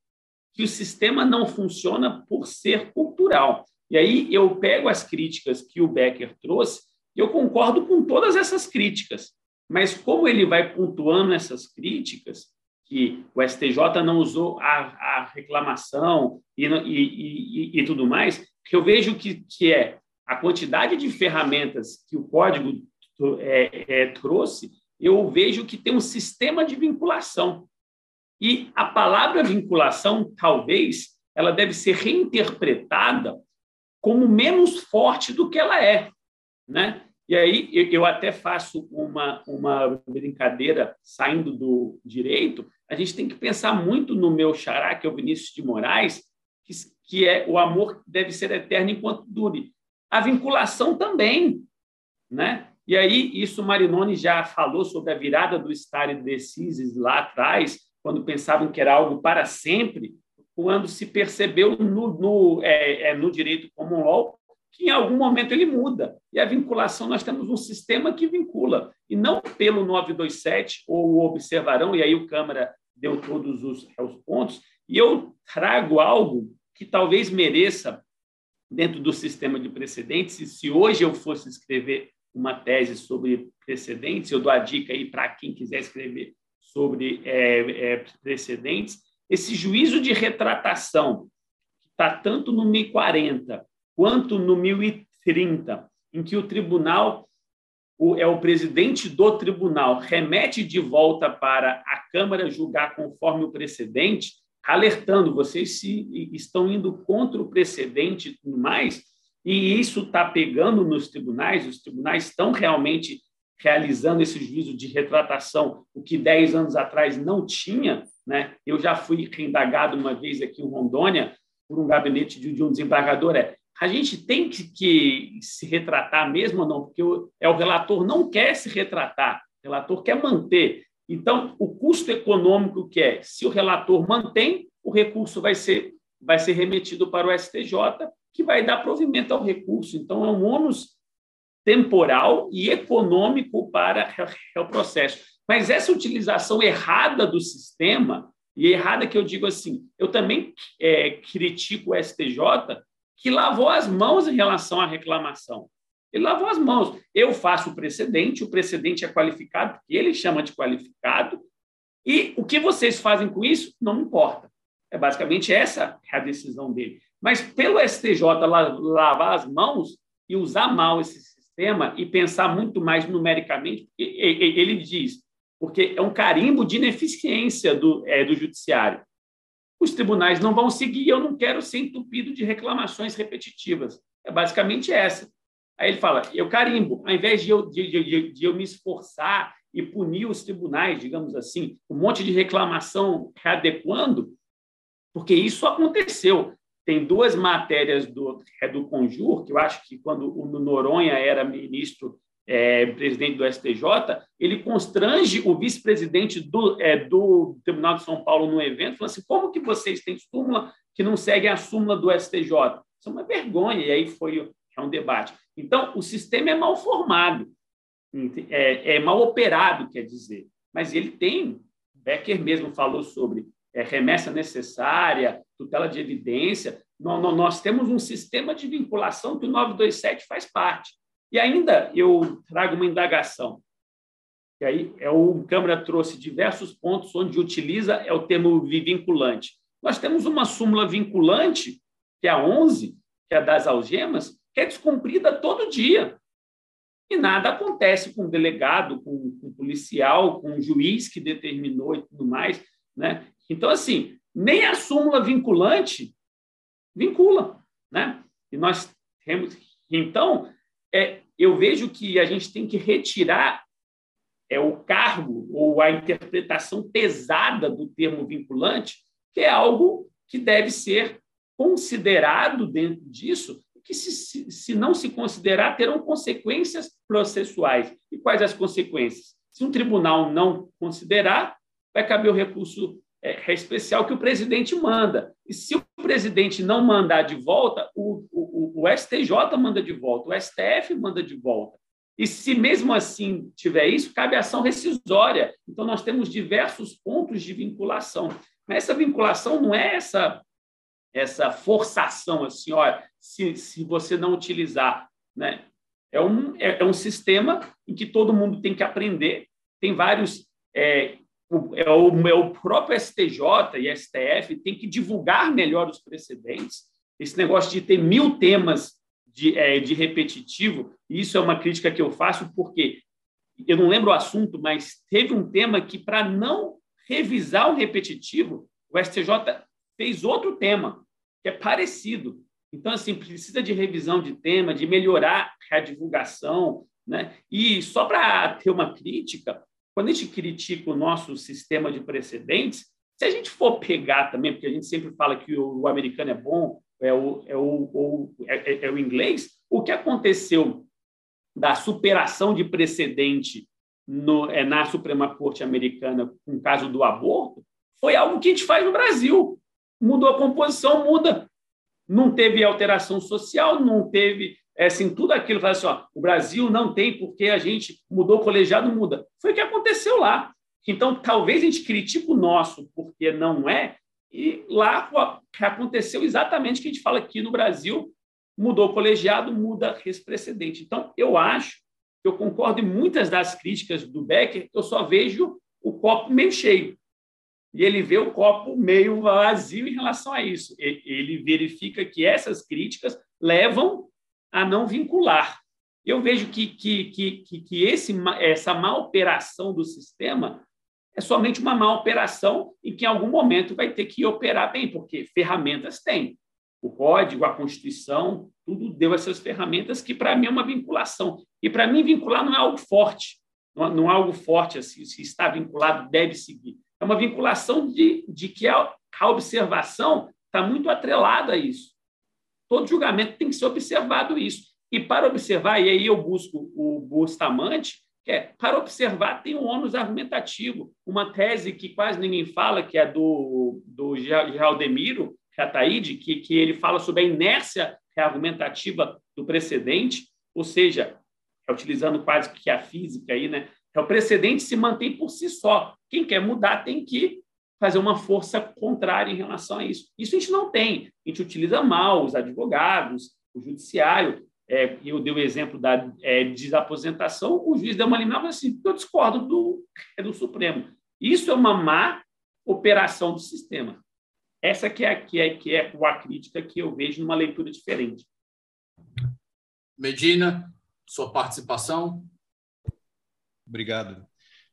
que o sistema não funciona por ser cultural. E aí eu pego as críticas que o Becker trouxe eu concordo com todas essas críticas. Mas como ele vai pontuando essas críticas, que o STJ não usou a, a reclamação e, e, e, e, tudo mais, que eu vejo que, que é a quantidade de ferramentas que o código é, é, trouxe, eu vejo que tem um sistema de vinculação. E a palavra vinculação, talvez, ela deve ser reinterpretada como menos forte do que ela é, né? E aí eu até faço uma, uma brincadeira saindo do direito. A gente tem que pensar muito no meu xará, que é o Vinícius de Moraes, que, que é o amor deve ser eterno enquanto dure. A vinculação também, né? E aí isso Marinoni já falou sobre a virada do stare decisis lá atrás, quando pensavam que era algo para sempre, quando se percebeu no, no, é, é, no direito common law que em algum momento ele muda. E a vinculação, nós temos um sistema que vincula, e não pelo 927 ou o observarão, e aí o Câmara deu todos os, os pontos, e eu trago algo que talvez mereça, dentro do sistema de precedentes, e se hoje eu fosse escrever uma tese sobre precedentes, eu dou a dica aí para quem quiser escrever sobre é, é, precedentes, esse juízo de retratação, que está tanto no 1040 quanto no 1030, em que o tribunal, é o presidente do tribunal, remete de volta para a Câmara julgar conforme o precedente, alertando vocês se estão indo contra o precedente e tudo mais, e isso está pegando nos tribunais, os tribunais estão realmente realizando esse juízo de retratação, o que dez anos atrás não tinha. Né? Eu já fui reindagado uma vez aqui em Rondônia por um gabinete de, de um desembargador. É, a gente tem que, que, se retratar mesmo ou não? Porque o, é, o relator não quer se retratar, o relator quer manter. Então, o custo econômico que é, se o relator mantém, o recurso vai ser, vai ser remetido para o STJ, que vai dar provimento ao recurso. Então, é um ônus temporal e econômico para o processo. Mas essa utilização errada do sistema, e errada que eu digo assim, eu também é, critico o STJ, que lavou as mãos em relação à reclamação. Ele lavou as mãos. Eu faço o precedente, o precedente é qualificado, porque ele chama de qualificado, e o que vocês fazem com isso não importa. É basicamente essa a decisão dele. Mas pelo STJ lavar as mãos e usar mal esse sistema e pensar muito mais numericamente, ele diz, porque é um carimbo de ineficiência do, é, do judiciário. Os tribunais não vão seguir, eu não quero ser entupido de reclamações repetitivas. É basicamente essa. Aí ele fala, eu carimbo, ao invés de eu, de, de, de eu me esforçar e punir os tribunais, digamos assim, um monte de reclamação readequando, porque isso aconteceu tem duas matérias do, é do Conjur, que eu acho que quando o Noronha era ministro, é, presidente do STJ, ele constrange o vice-presidente do, é, do Tribunal de São Paulo no evento, falando assim, como que vocês têm súmula que não seguem a súmula do STJ? Isso é uma vergonha, e aí foi é um debate. Então, o sistema é mal formado, é, é mal operado, quer dizer, mas ele tem, Becker mesmo falou sobre é, remessa necessária, tutela de evidência, Nós temos um sistema de vinculação que o 927 faz parte. E ainda eu trago uma indagação. E aí é o Câmara trouxe diversos pontos onde utiliza é o termo vinculante. Nós temos uma súmula vinculante, que é a 11, que é das algemas, que é descumprida todo dia. E nada acontece com o delegado, com, com o policial, com o juiz que determinou e tudo mais. Né? Então, assim, nem a súmula vinculante vincula. Né? E nós temos. Então, é, eu vejo que a gente tem que retirar é, o cargo ou a interpretação pesada do termo vinculante, que é algo que deve ser considerado dentro disso, que se, se, não se considerar, terão consequências processuais. E quais as consequências? Se um tribunal não considerar, vai caber o recurso é, especial que o presidente manda. E se o presidente não mandar de volta, o, o, o STJ manda de volta, o STF manda de volta. E se mesmo assim tiver isso, cabe ação rescisória. Então, nós temos diversos pontos de vinculação. Mas essa vinculação não é essa essa forçação, assim, olha, se, se você não utilizar, né? É um, é, é um sistema em que todo mundo tem que aprender, tem vários, é, o, é, o, é o próprio STJ e STF tem que divulgar melhor os precedentes, esse negócio de ter mil temas de, é, de repetitivo, isso é uma crítica que eu faço, porque eu não lembro o assunto, mas teve um tema que, para não revisar o repetitivo, o STJ fez outro tema, que é parecido. Então, assim, precisa de revisão de tema, de melhorar a divulgação. Né? E só para ter uma crítica, quando a gente critica o nosso sistema de precedentes, se a gente for pegar também, porque a gente sempre fala que o, americano é bom, é o, é, o é, é, é o inglês, o que aconteceu da superação de precedente no, é, na Suprema Corte Americana com o caso do aborto foi algo que a gente faz no Brasil mudou a composição, muda. Não teve alteração social, não teve é assim, tudo aquilo, fala assim, ó, o Brasil não tem porque a gente mudou o colegiado, muda. Foi o que aconteceu lá. Então, talvez a gente critique o nosso porque não é, e lá aconteceu exatamente o que a gente fala aqui no Brasil, mudou o colegiado, muda esse precedente. Então, eu acho, eu concordo em muitas das críticas do Becker, eu só vejo o copo meio cheio e ele vê o copo meio vazio em relação a isso. Ele verifica que essas críticas levam a não vincular. Eu vejo que, que, que, que esse, essa má operação do sistema é somente uma má operação e que em algum momento vai ter que operar bem, porque ferramentas tem. O código, a Constituição, tudo deu essas ferramentas que, para mim, é uma vinculação. E, para mim, vincular não é algo forte, não é algo forte, assim, se está vinculado, deve seguir é uma vinculação de, de que a, a observação está muito atrelada a isso. Todo julgamento tem que ser observado isso. E para observar, e aí eu busco o Bustamante, que é, para observar tem um ônus argumentativo, uma tese que quase ninguém fala, que é do, do Geraldemiro Rataide, que, que ele fala sobre a inércia argumentativa do precedente, ou seja, é utilizando quase que a física aí, né? É o precedente se mantém por si só. Quem quer mudar tem que fazer uma força contrária em relação a isso. Isso a gente não tem. A gente utiliza mal os advogados, o judiciário. É, eu dei o exemplo da é, desaposentação, o juiz deu uma liminar e assim, eu discordo do, é do Supremo. Isso é uma má operação do sistema. Essa que é, que é, que é a crítica que eu vejo numa leitura diferente. Medina, sua participação. Obrigado.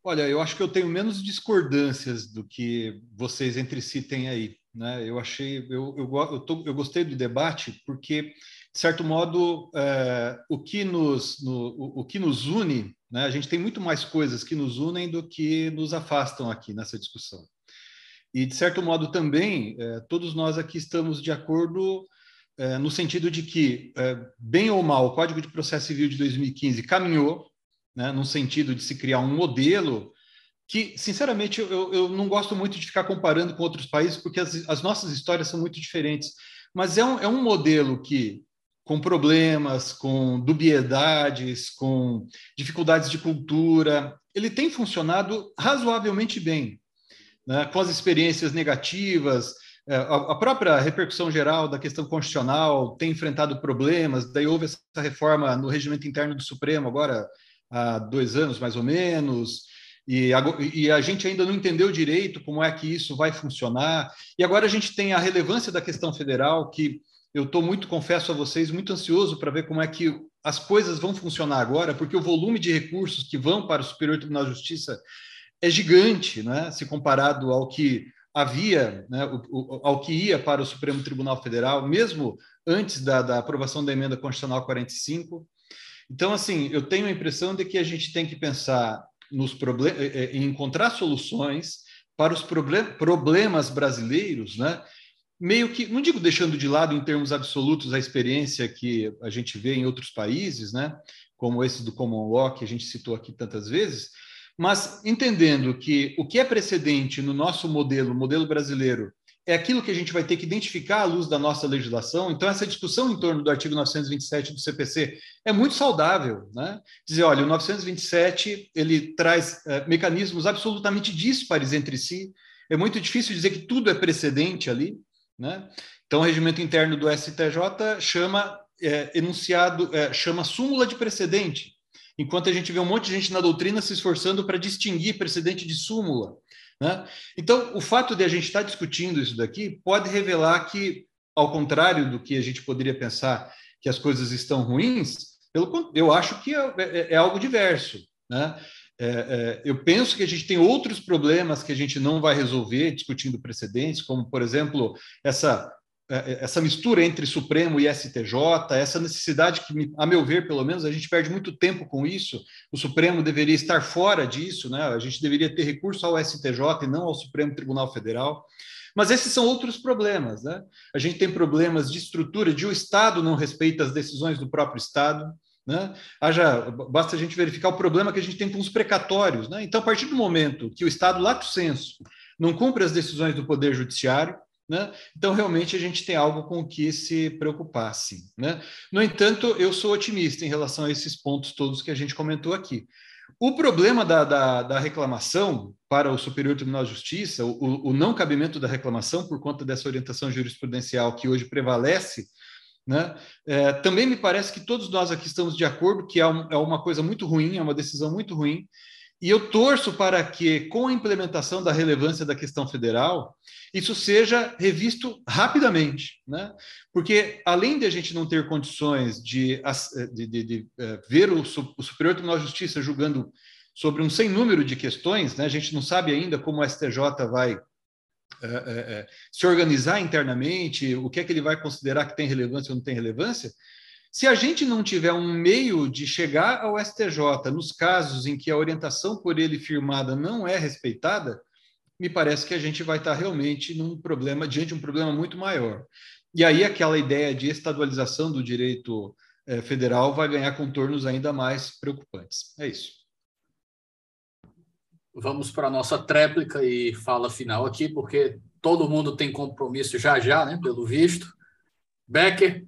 Olha, eu acho que eu tenho menos discordâncias do que vocês entre si têm aí. Né? Eu achei, eu, eu, eu, tô, eu gostei do debate porque, de certo modo, é, o, que nos, no, o, o, que nos une, né? a gente tem muito mais coisas que nos unem do que nos afastam aqui nessa discussão. E, de certo modo, também, é, todos nós aqui estamos de acordo é, no sentido de que, é, bem ou mal, o Código de Processo Civil de 2015 caminhou, né, no sentido de se criar um modelo que, sinceramente, eu, eu não gosto muito de ficar comparando com outros países, porque as, as nossas histórias são muito diferentes. Mas é um, é um modelo que, com problemas, com dubiedades, com dificuldades de cultura, ele tem funcionado razoavelmente bem, né? com as experiências negativas, é, a própria repercussão geral da questão constitucional tem enfrentado problemas, daí houve essa reforma no regimento interno do Supremo agora há dois anos, mais ou menos, e a, e a, gente ainda não entendeu direito como é que isso vai funcionar. E agora a gente tem a relevância da questão federal, que eu estou muito, confesso a vocês, muito ansioso para ver como é que as coisas vão funcionar agora, porque o volume de recursos que vão para o Superior Tribunal de Justiça é gigante, né? se comparado ao que havia, né, o, o, ao que ia para o Supremo Tribunal Federal, mesmo antes da, da aprovação da emenda constitucional 45. Então, assim, eu tenho a impressão de que a gente tem que pensar nos problemas, eh, eh, em encontrar soluções para os problem problemas brasileiros, né? Meio que, não digo deixando de lado em termos absolutos a experiência que a gente vê em outros países, né? Como esse do Common Law que a gente citou aqui tantas vezes, mas entendendo que o que é precedente no nosso modelo, modelo brasileiro, é aquilo que a gente vai ter que identificar à luz da nossa legislação. Então, essa discussão em torno do artigo 927 do CPC é muito saudável. Né? Dizer, olha, o 927 ele traz é, mecanismos absolutamente díspares entre si. É muito difícil dizer que tudo é precedente ali. Né? Então, o regimento interno do STJ chama é, enunciado, é, chama súmula de precedente enquanto a gente vê um monte de gente na doutrina se esforçando para distinguir precedente de súmula. Né? Então, o fato de a gente estar discutindo isso daqui pode revelar que, ao contrário do que a gente poderia pensar que as coisas estão ruins, eu, eu acho que é, é, é algo diverso. Né? É, é, eu penso que a gente tem outros problemas que a gente não vai resolver discutindo precedentes, como, por exemplo, essa essa mistura entre Supremo e STJ, essa necessidade que, a meu ver, pelo menos, a gente perde muito tempo com isso. O Supremo deveria estar fora disso, né? A gente deveria ter recurso ao STJ e não ao Supremo Tribunal Federal. Mas esses são outros problemas, né? A gente tem problemas de estrutura, de o Estado não respeita as decisões do próprio Estado. Né? Haja, basta a gente verificar o problema que a gente tem com os precatórios. Né? Então, a partir do momento que o Estado, lato senso, não cumpre as decisões do Poder Judiciário, né? Então, realmente, a gente tem algo com o que se preocupar, sim. Né? No entanto, eu sou otimista em relação a esses pontos todos que a gente comentou aqui. O problema da, da, da reclamação para o Superior Tribunal de Justiça, o, o, não cabimento da reclamação por conta dessa orientação jurisprudencial que hoje prevalece, né? É, também me parece que todos nós aqui estamos de acordo que é, um, é uma coisa muito ruim, é uma decisão muito ruim, e eu torço para que, com a implementação da relevância da questão federal, isso seja revisto rapidamente, né? Porque, além de a gente não ter condições de, de, de, de uh, ver o, o, Superior Tribunal de Justiça julgando sobre um sem número de questões, né? a gente não sabe ainda como o STJ vai uh, uh, se organizar internamente, o que é que ele vai considerar que tem relevância ou não tem relevância, se a gente não tiver um meio de chegar ao STJ nos casos em que a orientação por ele firmada não é respeitada, me parece que a gente vai estar realmente num problema, diante de um problema muito maior. E aí aquela ideia de estadualização do direito eh, federal vai ganhar contornos ainda mais preocupantes. É isso. Vamos para a nossa tréplica e fala final aqui, porque todo mundo tem compromisso já já, né, pelo visto. Becker,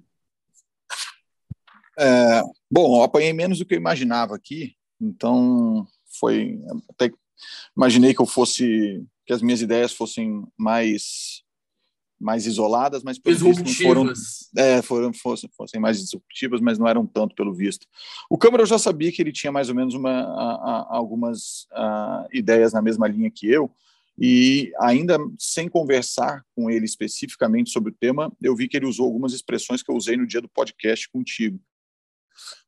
é, bom, eu apanhei menos do que eu imaginava aqui, então foi até imaginei que eu fosse que as minhas ideias fossem mais mais isoladas, mas pelo visto não foram, é, foram fossem, fossem mais disruptivas, mas não eram tanto pelo visto. O Câmara eu já sabia que ele tinha mais ou menos uma, a, a, algumas a, ideias na mesma linha que eu, e ainda sem conversar com ele especificamente sobre o tema, eu vi que ele usou algumas expressões que eu usei no dia do podcast contigo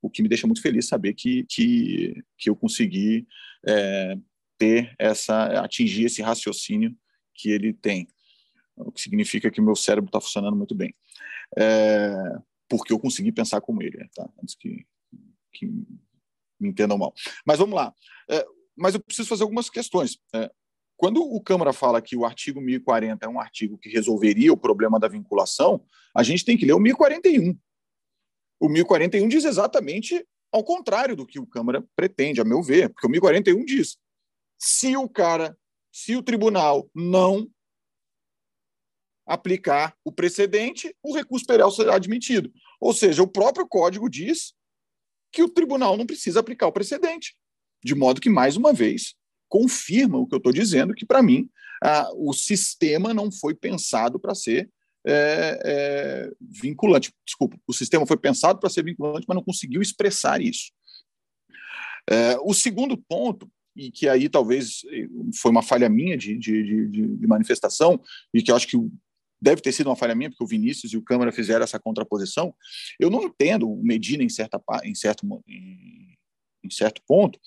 o que me deixa muito feliz saber que, que, que eu consegui é, ter essa, atingir esse raciocínio que ele tem, o que significa que meu cérebro está funcionando muito bem, é, porque eu consegui pensar como ele, tá? antes que, que me entendam mal. Mas vamos lá. É, mas eu preciso fazer algumas questões. É, quando o Câmara fala que o artigo 1040 é um artigo que resolveria o problema da vinculação, a gente tem que ler o 1041. O 1041 diz exatamente ao contrário do que o Câmara pretende, a meu ver, porque o 1041 diz: se o cara, se o tribunal não aplicar o precedente, o recurso penal será admitido. Ou seja, o próprio código diz que o tribunal não precisa aplicar o precedente. De modo que, mais uma vez, confirma o que eu estou dizendo, que, para mim, ah, o sistema não foi pensado para ser é, é, vinculante. Desculpa, o sistema foi pensado para ser vinculante, mas não conseguiu expressar isso. É, o segundo ponto, e que aí talvez foi uma falha minha de, de, de, de, manifestação, e que eu acho que deve ter sido uma falha minha, porque o Vinícius e o Câmara fizeram essa contraposição, eu não entendo o Medina em, certa, em, certo, em, em certo ponto,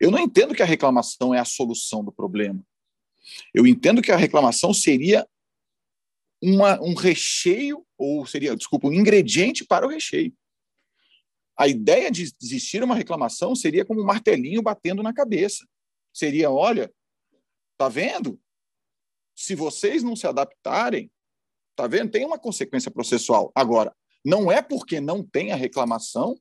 eu não entendo que a reclamação é a solução do problema. Eu entendo que a reclamação seria uma, um recheio, ou seria, desculpa, um ingrediente para o recheio. A ideia de existir uma reclamação seria como um martelinho batendo na cabeça. Seria, olha, tá vendo? Se vocês não se adaptarem, tá vendo? Tem uma consequência processual. Agora, não é porque não tem a reclamação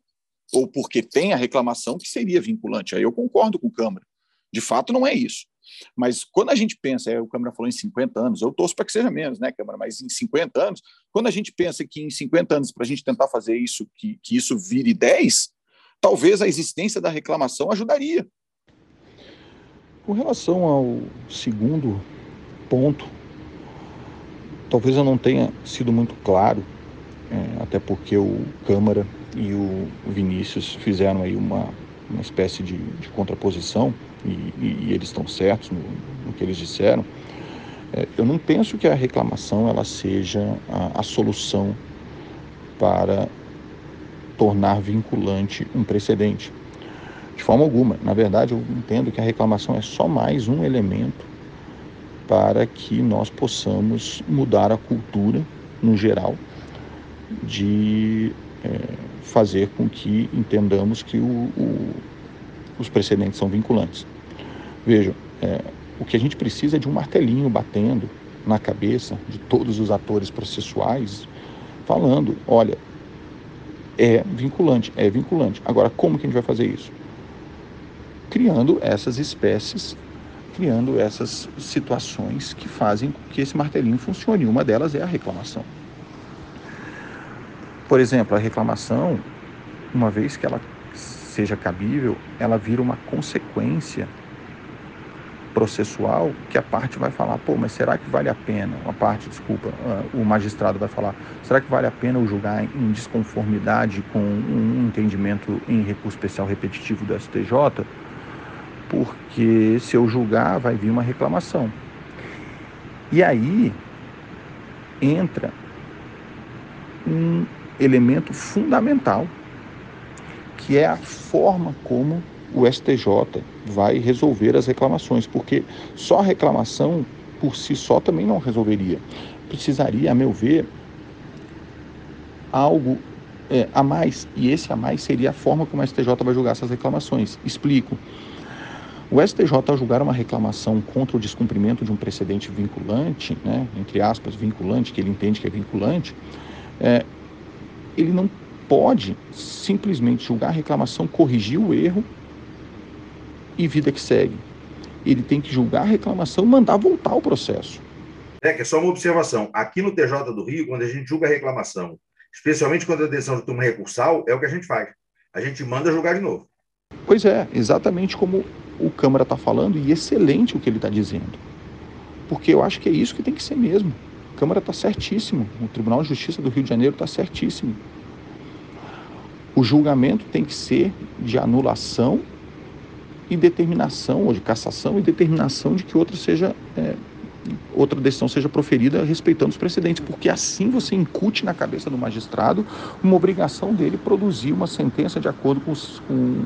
ou porque tem a reclamação que seria vinculante. Aí eu concordo com o Câmara. De fato, não é isso. Mas quando a gente pensa, é, o Câmara falou em 50 anos, eu torço para que seja menos, né, Câmara? Mas em 50 anos, quando a gente pensa que em 50 anos, para a gente tentar fazer isso, que, que isso vire 10, talvez a existência da reclamação ajudaria. Com relação ao segundo ponto, talvez eu não tenha sido muito claro, é, até porque o Câmara e o Vinícius fizeram aí uma, uma espécie de, de contraposição e, e, e eles estão certos no, no, que eles disseram, é, eu não penso que a reclamação ela seja a, a solução para tornar vinculante um precedente. De forma alguma. Na verdade, eu entendo que a reclamação é só mais um elemento para que nós possamos mudar a cultura, no geral, de é, fazer com que entendamos que o, o, os precedentes são vinculantes. Vejam, é, o que a gente precisa é de um martelinho batendo na cabeça de todos os atores processuais, falando: olha, é vinculante, é vinculante. Agora, como que a gente vai fazer isso? Criando essas espécies, criando essas situações que fazem com que esse martelinho funcione. Uma delas é a reclamação. Por exemplo, a reclamação, uma vez que ela seja cabível, ela vira uma consequência processual que a parte vai falar, pô, mas será que vale a pena, a parte, desculpa, uh, o magistrado vai falar, será que vale a pena eu julgar em desconformidade com um entendimento em recurso especial repetitivo do STJ? Porque se eu julgar, vai vir uma reclamação. E aí entra um elemento fundamental, que é a forma como o STJ vai resolver as reclamações, porque só a reclamação por si só também não resolveria. Precisaria, a meu ver, algo é, a mais, e esse a mais seria a forma como o STJ vai julgar essas reclamações. Explico. O STJ, ao julgar uma reclamação contra o descumprimento de um precedente vinculante, né, entre aspas, vinculante, que ele entende que é vinculante, é, ele não pode simplesmente julgar a reclamação, corrigir o erro e vida que segue. Ele tem que julgar a reclamação e mandar voltar o processo. É que é só uma observação. Aqui no TJ do Rio, quando a gente julga a reclamação, especialmente quando a decisão de turma recursal, é o que a gente faz. A gente manda julgar de novo. Pois é, exatamente como o Câmara está falando, e excelente o que ele está dizendo. Porque eu acho que é isso que tem que ser mesmo. A Câmara está certíssimo, o Tribunal de Justiça do Rio de Janeiro está certíssimo. O julgamento tem que ser de anulação e determinação, ou de cassação e determinação de que outra seja é, outra decisão seja proferida respeitando os precedentes, porque assim você incute na cabeça do magistrado uma obrigação dele produzir uma sentença de acordo com, com,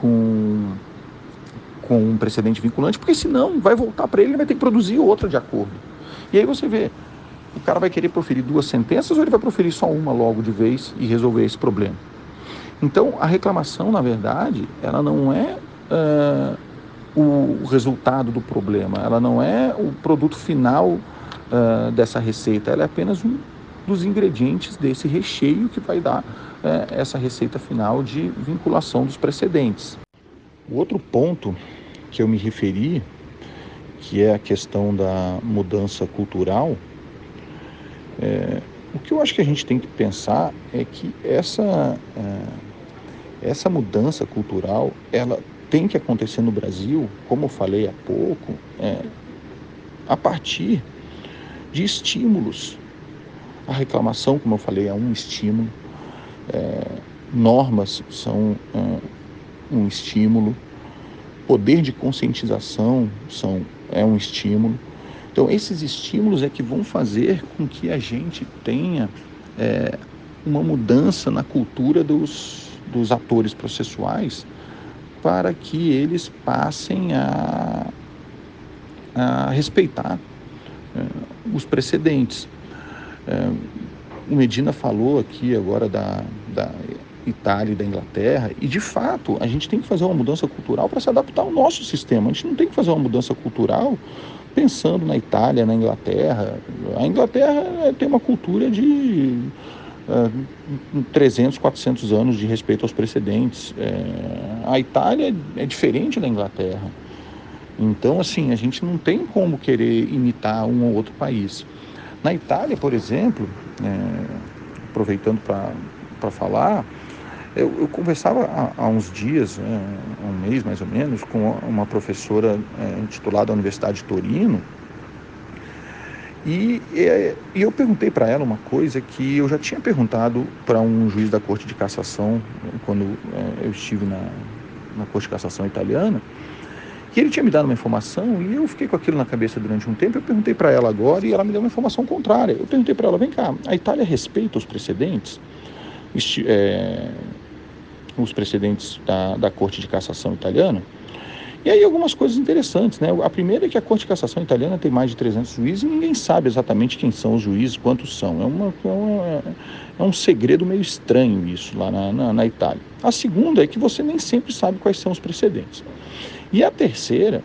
com, com um precedente vinculante, porque senão vai voltar para ele e vai ter que produzir outra de acordo. E aí você vê, o cara vai querer proferir duas sentenças ou ele vai proferir só uma logo de vez e resolver esse problema? Então, a reclamação, na verdade, ela não é uh, o resultado do problema, ela não é o produto final uh, dessa receita, ela é apenas um dos ingredientes desse recheio que vai dar uh, essa receita final de vinculação dos precedentes. O outro ponto que eu me referi, que é a questão da mudança cultural, é, o que eu acho que a gente tem que pensar é que essa, essa mudança cultural, ela tem que acontecer no Brasil, como eu falei há pouco, é, a partir de estímulos. A reclamação, como eu falei, é um estímulo. É, normas são é, um estímulo. Poder de conscientização são, é um estímulo. Então, esses estímulos é que vão fazer com que a gente tenha é, uma mudança na cultura dos, dos atores processuais para que eles passem a, a respeitar é, os precedentes. É, o Medina falou aqui agora da, da Itália e da Inglaterra, e de fato a gente tem que fazer uma mudança cultural para se adaptar ao nosso sistema. A gente não tem que fazer uma mudança cultural pensando na Itália, na Inglaterra. A Inglaterra tem uma cultura de uh, 300, 400 anos de respeito aos precedentes. É, a Itália é diferente da Inglaterra. Então, assim, a gente não tem como querer imitar um ou outro país. Na Itália, por exemplo, é, aproveitando para falar, eu, eu conversava há, há, uns dias, é, um mês mais ou menos, com uma professora é, titulada da Universidade de Torino, e, e, e eu perguntei para ela uma coisa que eu já tinha perguntado para um juiz da Corte de Cassação, quando é, eu estive na, na Corte de Cassação italiana, que ele tinha me dado uma informação e eu fiquei com aquilo na cabeça durante um tempo. Eu perguntei para ela agora e ela me deu uma informação contrária. Eu perguntei para ela: vem cá, a Itália respeita os precedentes? Este, é, os precedentes da, da Corte de Cassação italiana? E aí algumas coisas interessantes, né? A primeira é que a Corte de Cassação italiana tem mais de 300 juízes e ninguém sabe exatamente quem são os juízes, quantos são. É, uma, é, uma, é um segredo meio estranho isso lá na, na, na Itália. A segunda é que você nem sempre sabe quais são os precedentes. E a terceira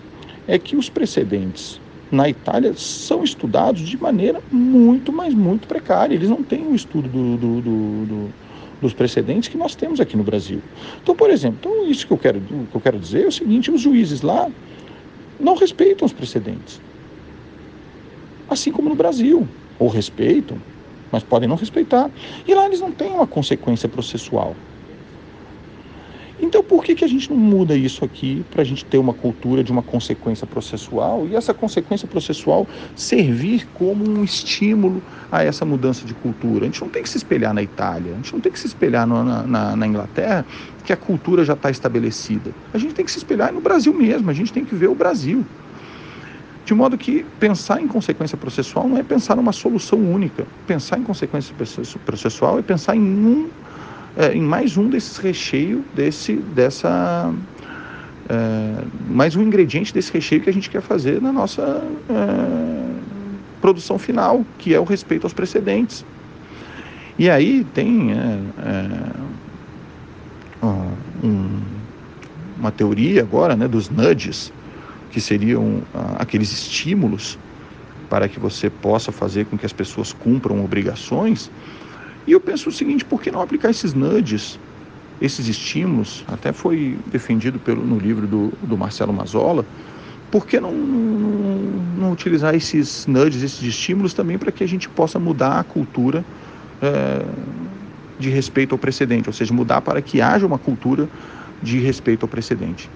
é que os precedentes na Itália são estudados de maneira muito, mas muito precária. Eles não têm o estudo do, do, do, do, dos precedentes que nós temos aqui no Brasil. Então, por exemplo, então isso que eu quero, que eu quero dizer é o seguinte: os juízes lá não respeitam os precedentes. Assim como no Brasil. Ou respeitam, mas podem não respeitar. E lá eles não têm uma consequência processual. Então, por que, que a gente não muda isso aqui para a gente ter uma cultura de uma consequência processual e essa consequência processual servir como um estímulo a essa mudança de cultura? A gente não tem que se espelhar na Itália, a gente não tem que se espelhar no, na, na, Inglaterra, que a cultura já está estabelecida. A gente tem que se espelhar no Brasil mesmo, a gente tem que ver o Brasil. De modo que pensar em consequência processual não é pensar numa solução única. Pensar em consequência processual é pensar em um é, em mais um desses recheios desse, dessa é, mais um ingrediente desse recheio que a gente quer fazer na nossa é, produção final, que é o respeito aos precedentes. E aí tem é, é, um, uma teoria agora né, dos nudges, que seriam ah, aqueles estímulos para que você possa fazer com que as pessoas cumpram obrigações, e eu penso o seguinte, por que não aplicar esses nudges, esses estímulos, até foi defendido pelo, no livro do, do Marcelo Mazola, por que não, não, não, utilizar esses nudges, esses estímulos também para que a gente possa mudar a cultura é, de respeito ao precedente, ou seja, mudar para que haja uma cultura de respeito ao precedente.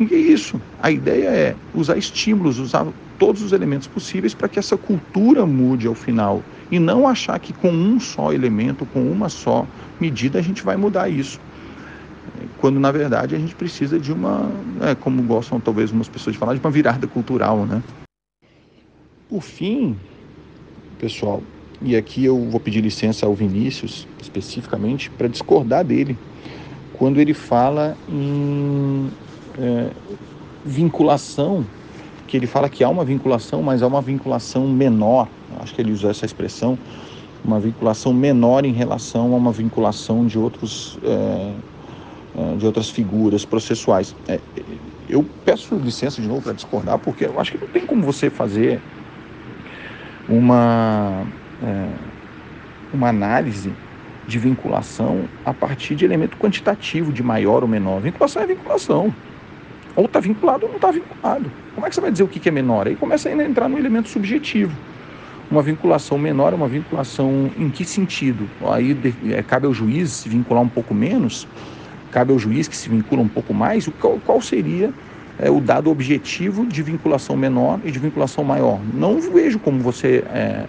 E é isso. A ideia é usar estímulos, usar todos os elementos possíveis para que essa cultura mude ao final e não achar que com um só elemento, com uma só medida, a gente vai mudar isso. Quando na verdade a gente precisa de uma, é, como gostam talvez umas pessoas de falar, de uma virada cultural, né? Por fim, pessoal, e aqui eu vou pedir licença ao Vinícius especificamente para discordar dele quando ele fala em é, vinculação, que ele fala que há uma vinculação, mas há uma vinculação menor, acho que ele usou essa expressão, uma vinculação menor em relação a uma vinculação de outros é, é de outras figuras processuais. É, eu peço licença de novo para discordar, porque eu acho que não tem como você fazer uma, é, uma análise de vinculação a partir de elemento quantitativo, de maior ou menor. Vinculação é vinculação. Ou está vinculado ou não está vinculado. Como é que você vai dizer o que é menor? Aí começa a entrar no elemento subjetivo. Uma vinculação menor é uma vinculação em que sentido? Aí é, cabe ao juiz se vincular um pouco menos, cabe ao juiz que se vincula um pouco mais. Qual, qual seria é, o dado objetivo de vinculação menor e de vinculação maior. Não vejo como você é,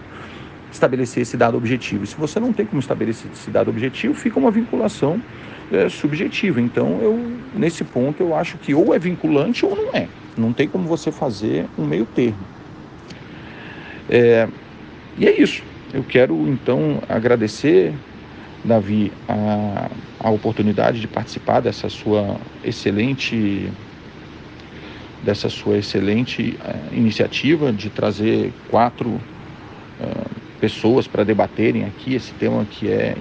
estabelecer esse dado objetivo. Se você não tem como estabelecer esse dado objetivo, fica uma vinculação é, subjetiva. Então, eu, nesse ponto, eu acho que ou é vinculante ou não é. Não tem como você fazer um meio termo. É, e é isso. Eu quero, então, agradecer, Davi, a, a oportunidade de participar dessa sua excelente dessa sua excelente uh, iniciativa de trazer quatro uh, pessoas para debaterem aqui esse tema que é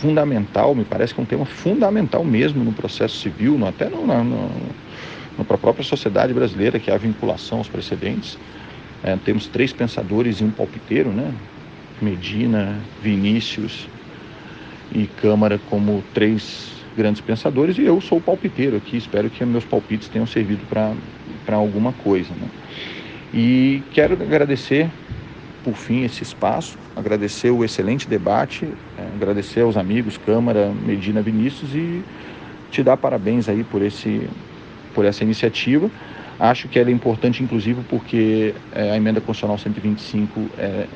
fundamental, me parece que é um tema fundamental mesmo no processo civil, no, até no, no, no, para a própria sociedade brasileira, que é a vinculação aos precedentes. É, temos três pensadores e um palpiteiro, né? Medina, Vinícius e Câmara como três grandes pensadores e eu sou o palpiteiro aqui. Espero que meus palpites tenham servido para alguma coisa. Né? E quero agradecer, por fim, esse espaço, agradecer o excelente debate, é, agradecer aos amigos Câmara, Medina, Vinícius e te dar parabéns aí por, esse, por essa iniciativa. Acho que ela é importante, inclusive, porque é, a emenda constitucional 125 é,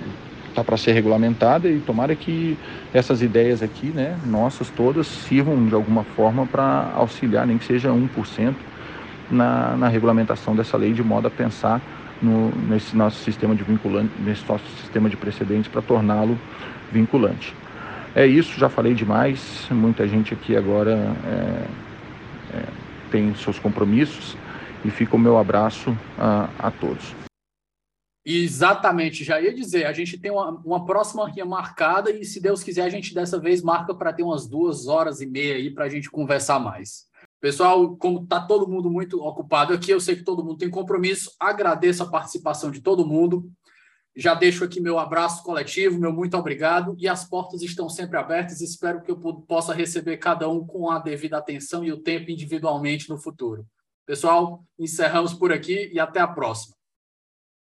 está para ser regulamentada e tomara que essas ideias aqui, né, nossas todas, sirvam de alguma forma para auxiliar, nem que seja 1%, na, na regulamentação dessa lei, de modo a pensar no, nesse nosso sistema de vinculante, nesse nosso sistema de precedentes para torná-lo vinculante. É isso, já falei demais, muita gente aqui agora é, é, tem seus compromissos e fica o meu abraço a, a todos. Exatamente, já ia dizer, a gente tem uma, uma próxima rinha marcada e, se Deus quiser, a gente dessa vez marca para ter umas duas horas e meia aí para a gente conversar mais. Pessoal, como está todo mundo muito ocupado aqui, eu sei que todo mundo tem compromisso, agradeço a participação de todo mundo. Já deixo aqui meu abraço coletivo, meu muito obrigado, e as portas estão sempre abertas. Espero que eu possa receber cada um com a devida atenção e o tempo individualmente no futuro. Pessoal, encerramos por aqui e até a próxima.